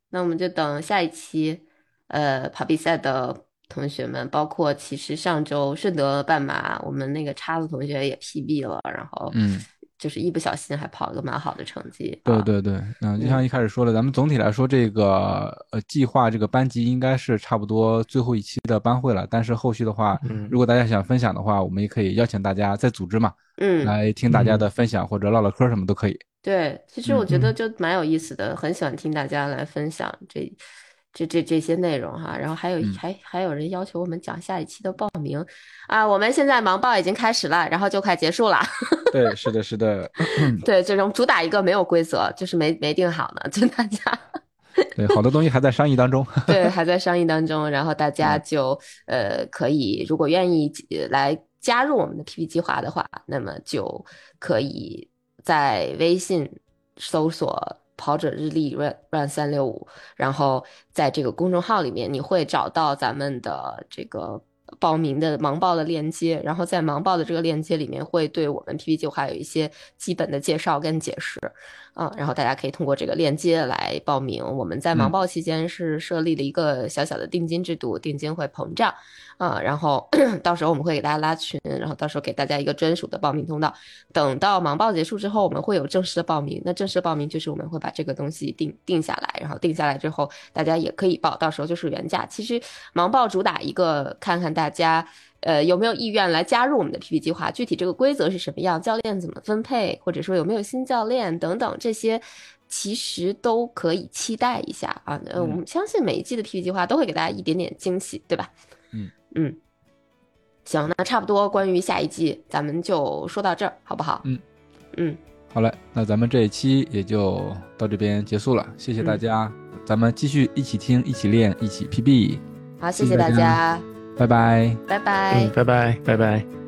Speaker 2: 那我们就等下一期，呃，跑比赛的同学们，包括其实上周顺德半马，我们那个叉子同学也 PB 了，然后
Speaker 1: 嗯。
Speaker 2: 就是一不小心还跑了个蛮好的成绩。
Speaker 1: 对对对，嗯，就像一开始说的，咱们总体来说，这个呃计划这个班级应该是差不多最后一期的班会了。但是后续的话，如果大家想分享的话，我们也可以邀请大家再组织嘛，
Speaker 2: 嗯，
Speaker 1: 来听大家的分享或者唠唠嗑什么都可以。
Speaker 2: 对，其实我觉得就蛮有意思的，很喜欢听大家来分享这。这这这些内容哈，然后还有还还有人要求我们讲下一期的报名啊，我们现在盲报已经开始了，然后就快结束了。<laughs>
Speaker 1: 对，是的，是的。
Speaker 2: 对，这种主打一个没有规则，就是没没定好呢，就大家。
Speaker 1: 对，好多东西还在商议当中。<laughs>
Speaker 2: 对，还在商议当中，然后大家就呃可以，如果愿意来加入我们的 PP 计划的话，那么就可以在微信搜索。跑者日历 run run 三六五，然后在这个公众号里面，你会找到咱们的这个报名的盲报的链接，然后在盲报的这个链接里面，会对我们 PP 计划有一些基本的介绍跟解释。嗯，然后大家可以通过这个链接来报名。我们在盲报期间是设立了一个小小的定金制度，定金会膨胀，啊，然后 <clears throat> 到时候我们会给大家拉群，然后到时候给大家一个专属的报名通道。等到盲报结束之后，我们会有正式的报名。那正式报名就是我们会把这个东西定定下来，然后定下来之后，大家也可以报，到时候就是原价。其实盲报主打一个看看大家。呃，有没有意愿来加入我们的 PP 计划？具体这个规则是什么样？教练怎么分配？或者说有没有新教练等等这些，其实都可以期待一下啊。呃，我们相信每一季的 PP 计划都会给大家一点点惊喜，对吧？
Speaker 1: 嗯
Speaker 2: 嗯，行，那差不多关于下一季咱们就说到这儿，好不好？
Speaker 1: 嗯
Speaker 2: 嗯，
Speaker 1: 好嘞，那咱们这一期也就到这边结束了，谢谢大家，咱们继续一起听，一起练，一起 PB。
Speaker 2: 好，谢谢大家。
Speaker 1: 拜拜，
Speaker 2: 拜拜，嗯
Speaker 3: 拜拜，拜拜。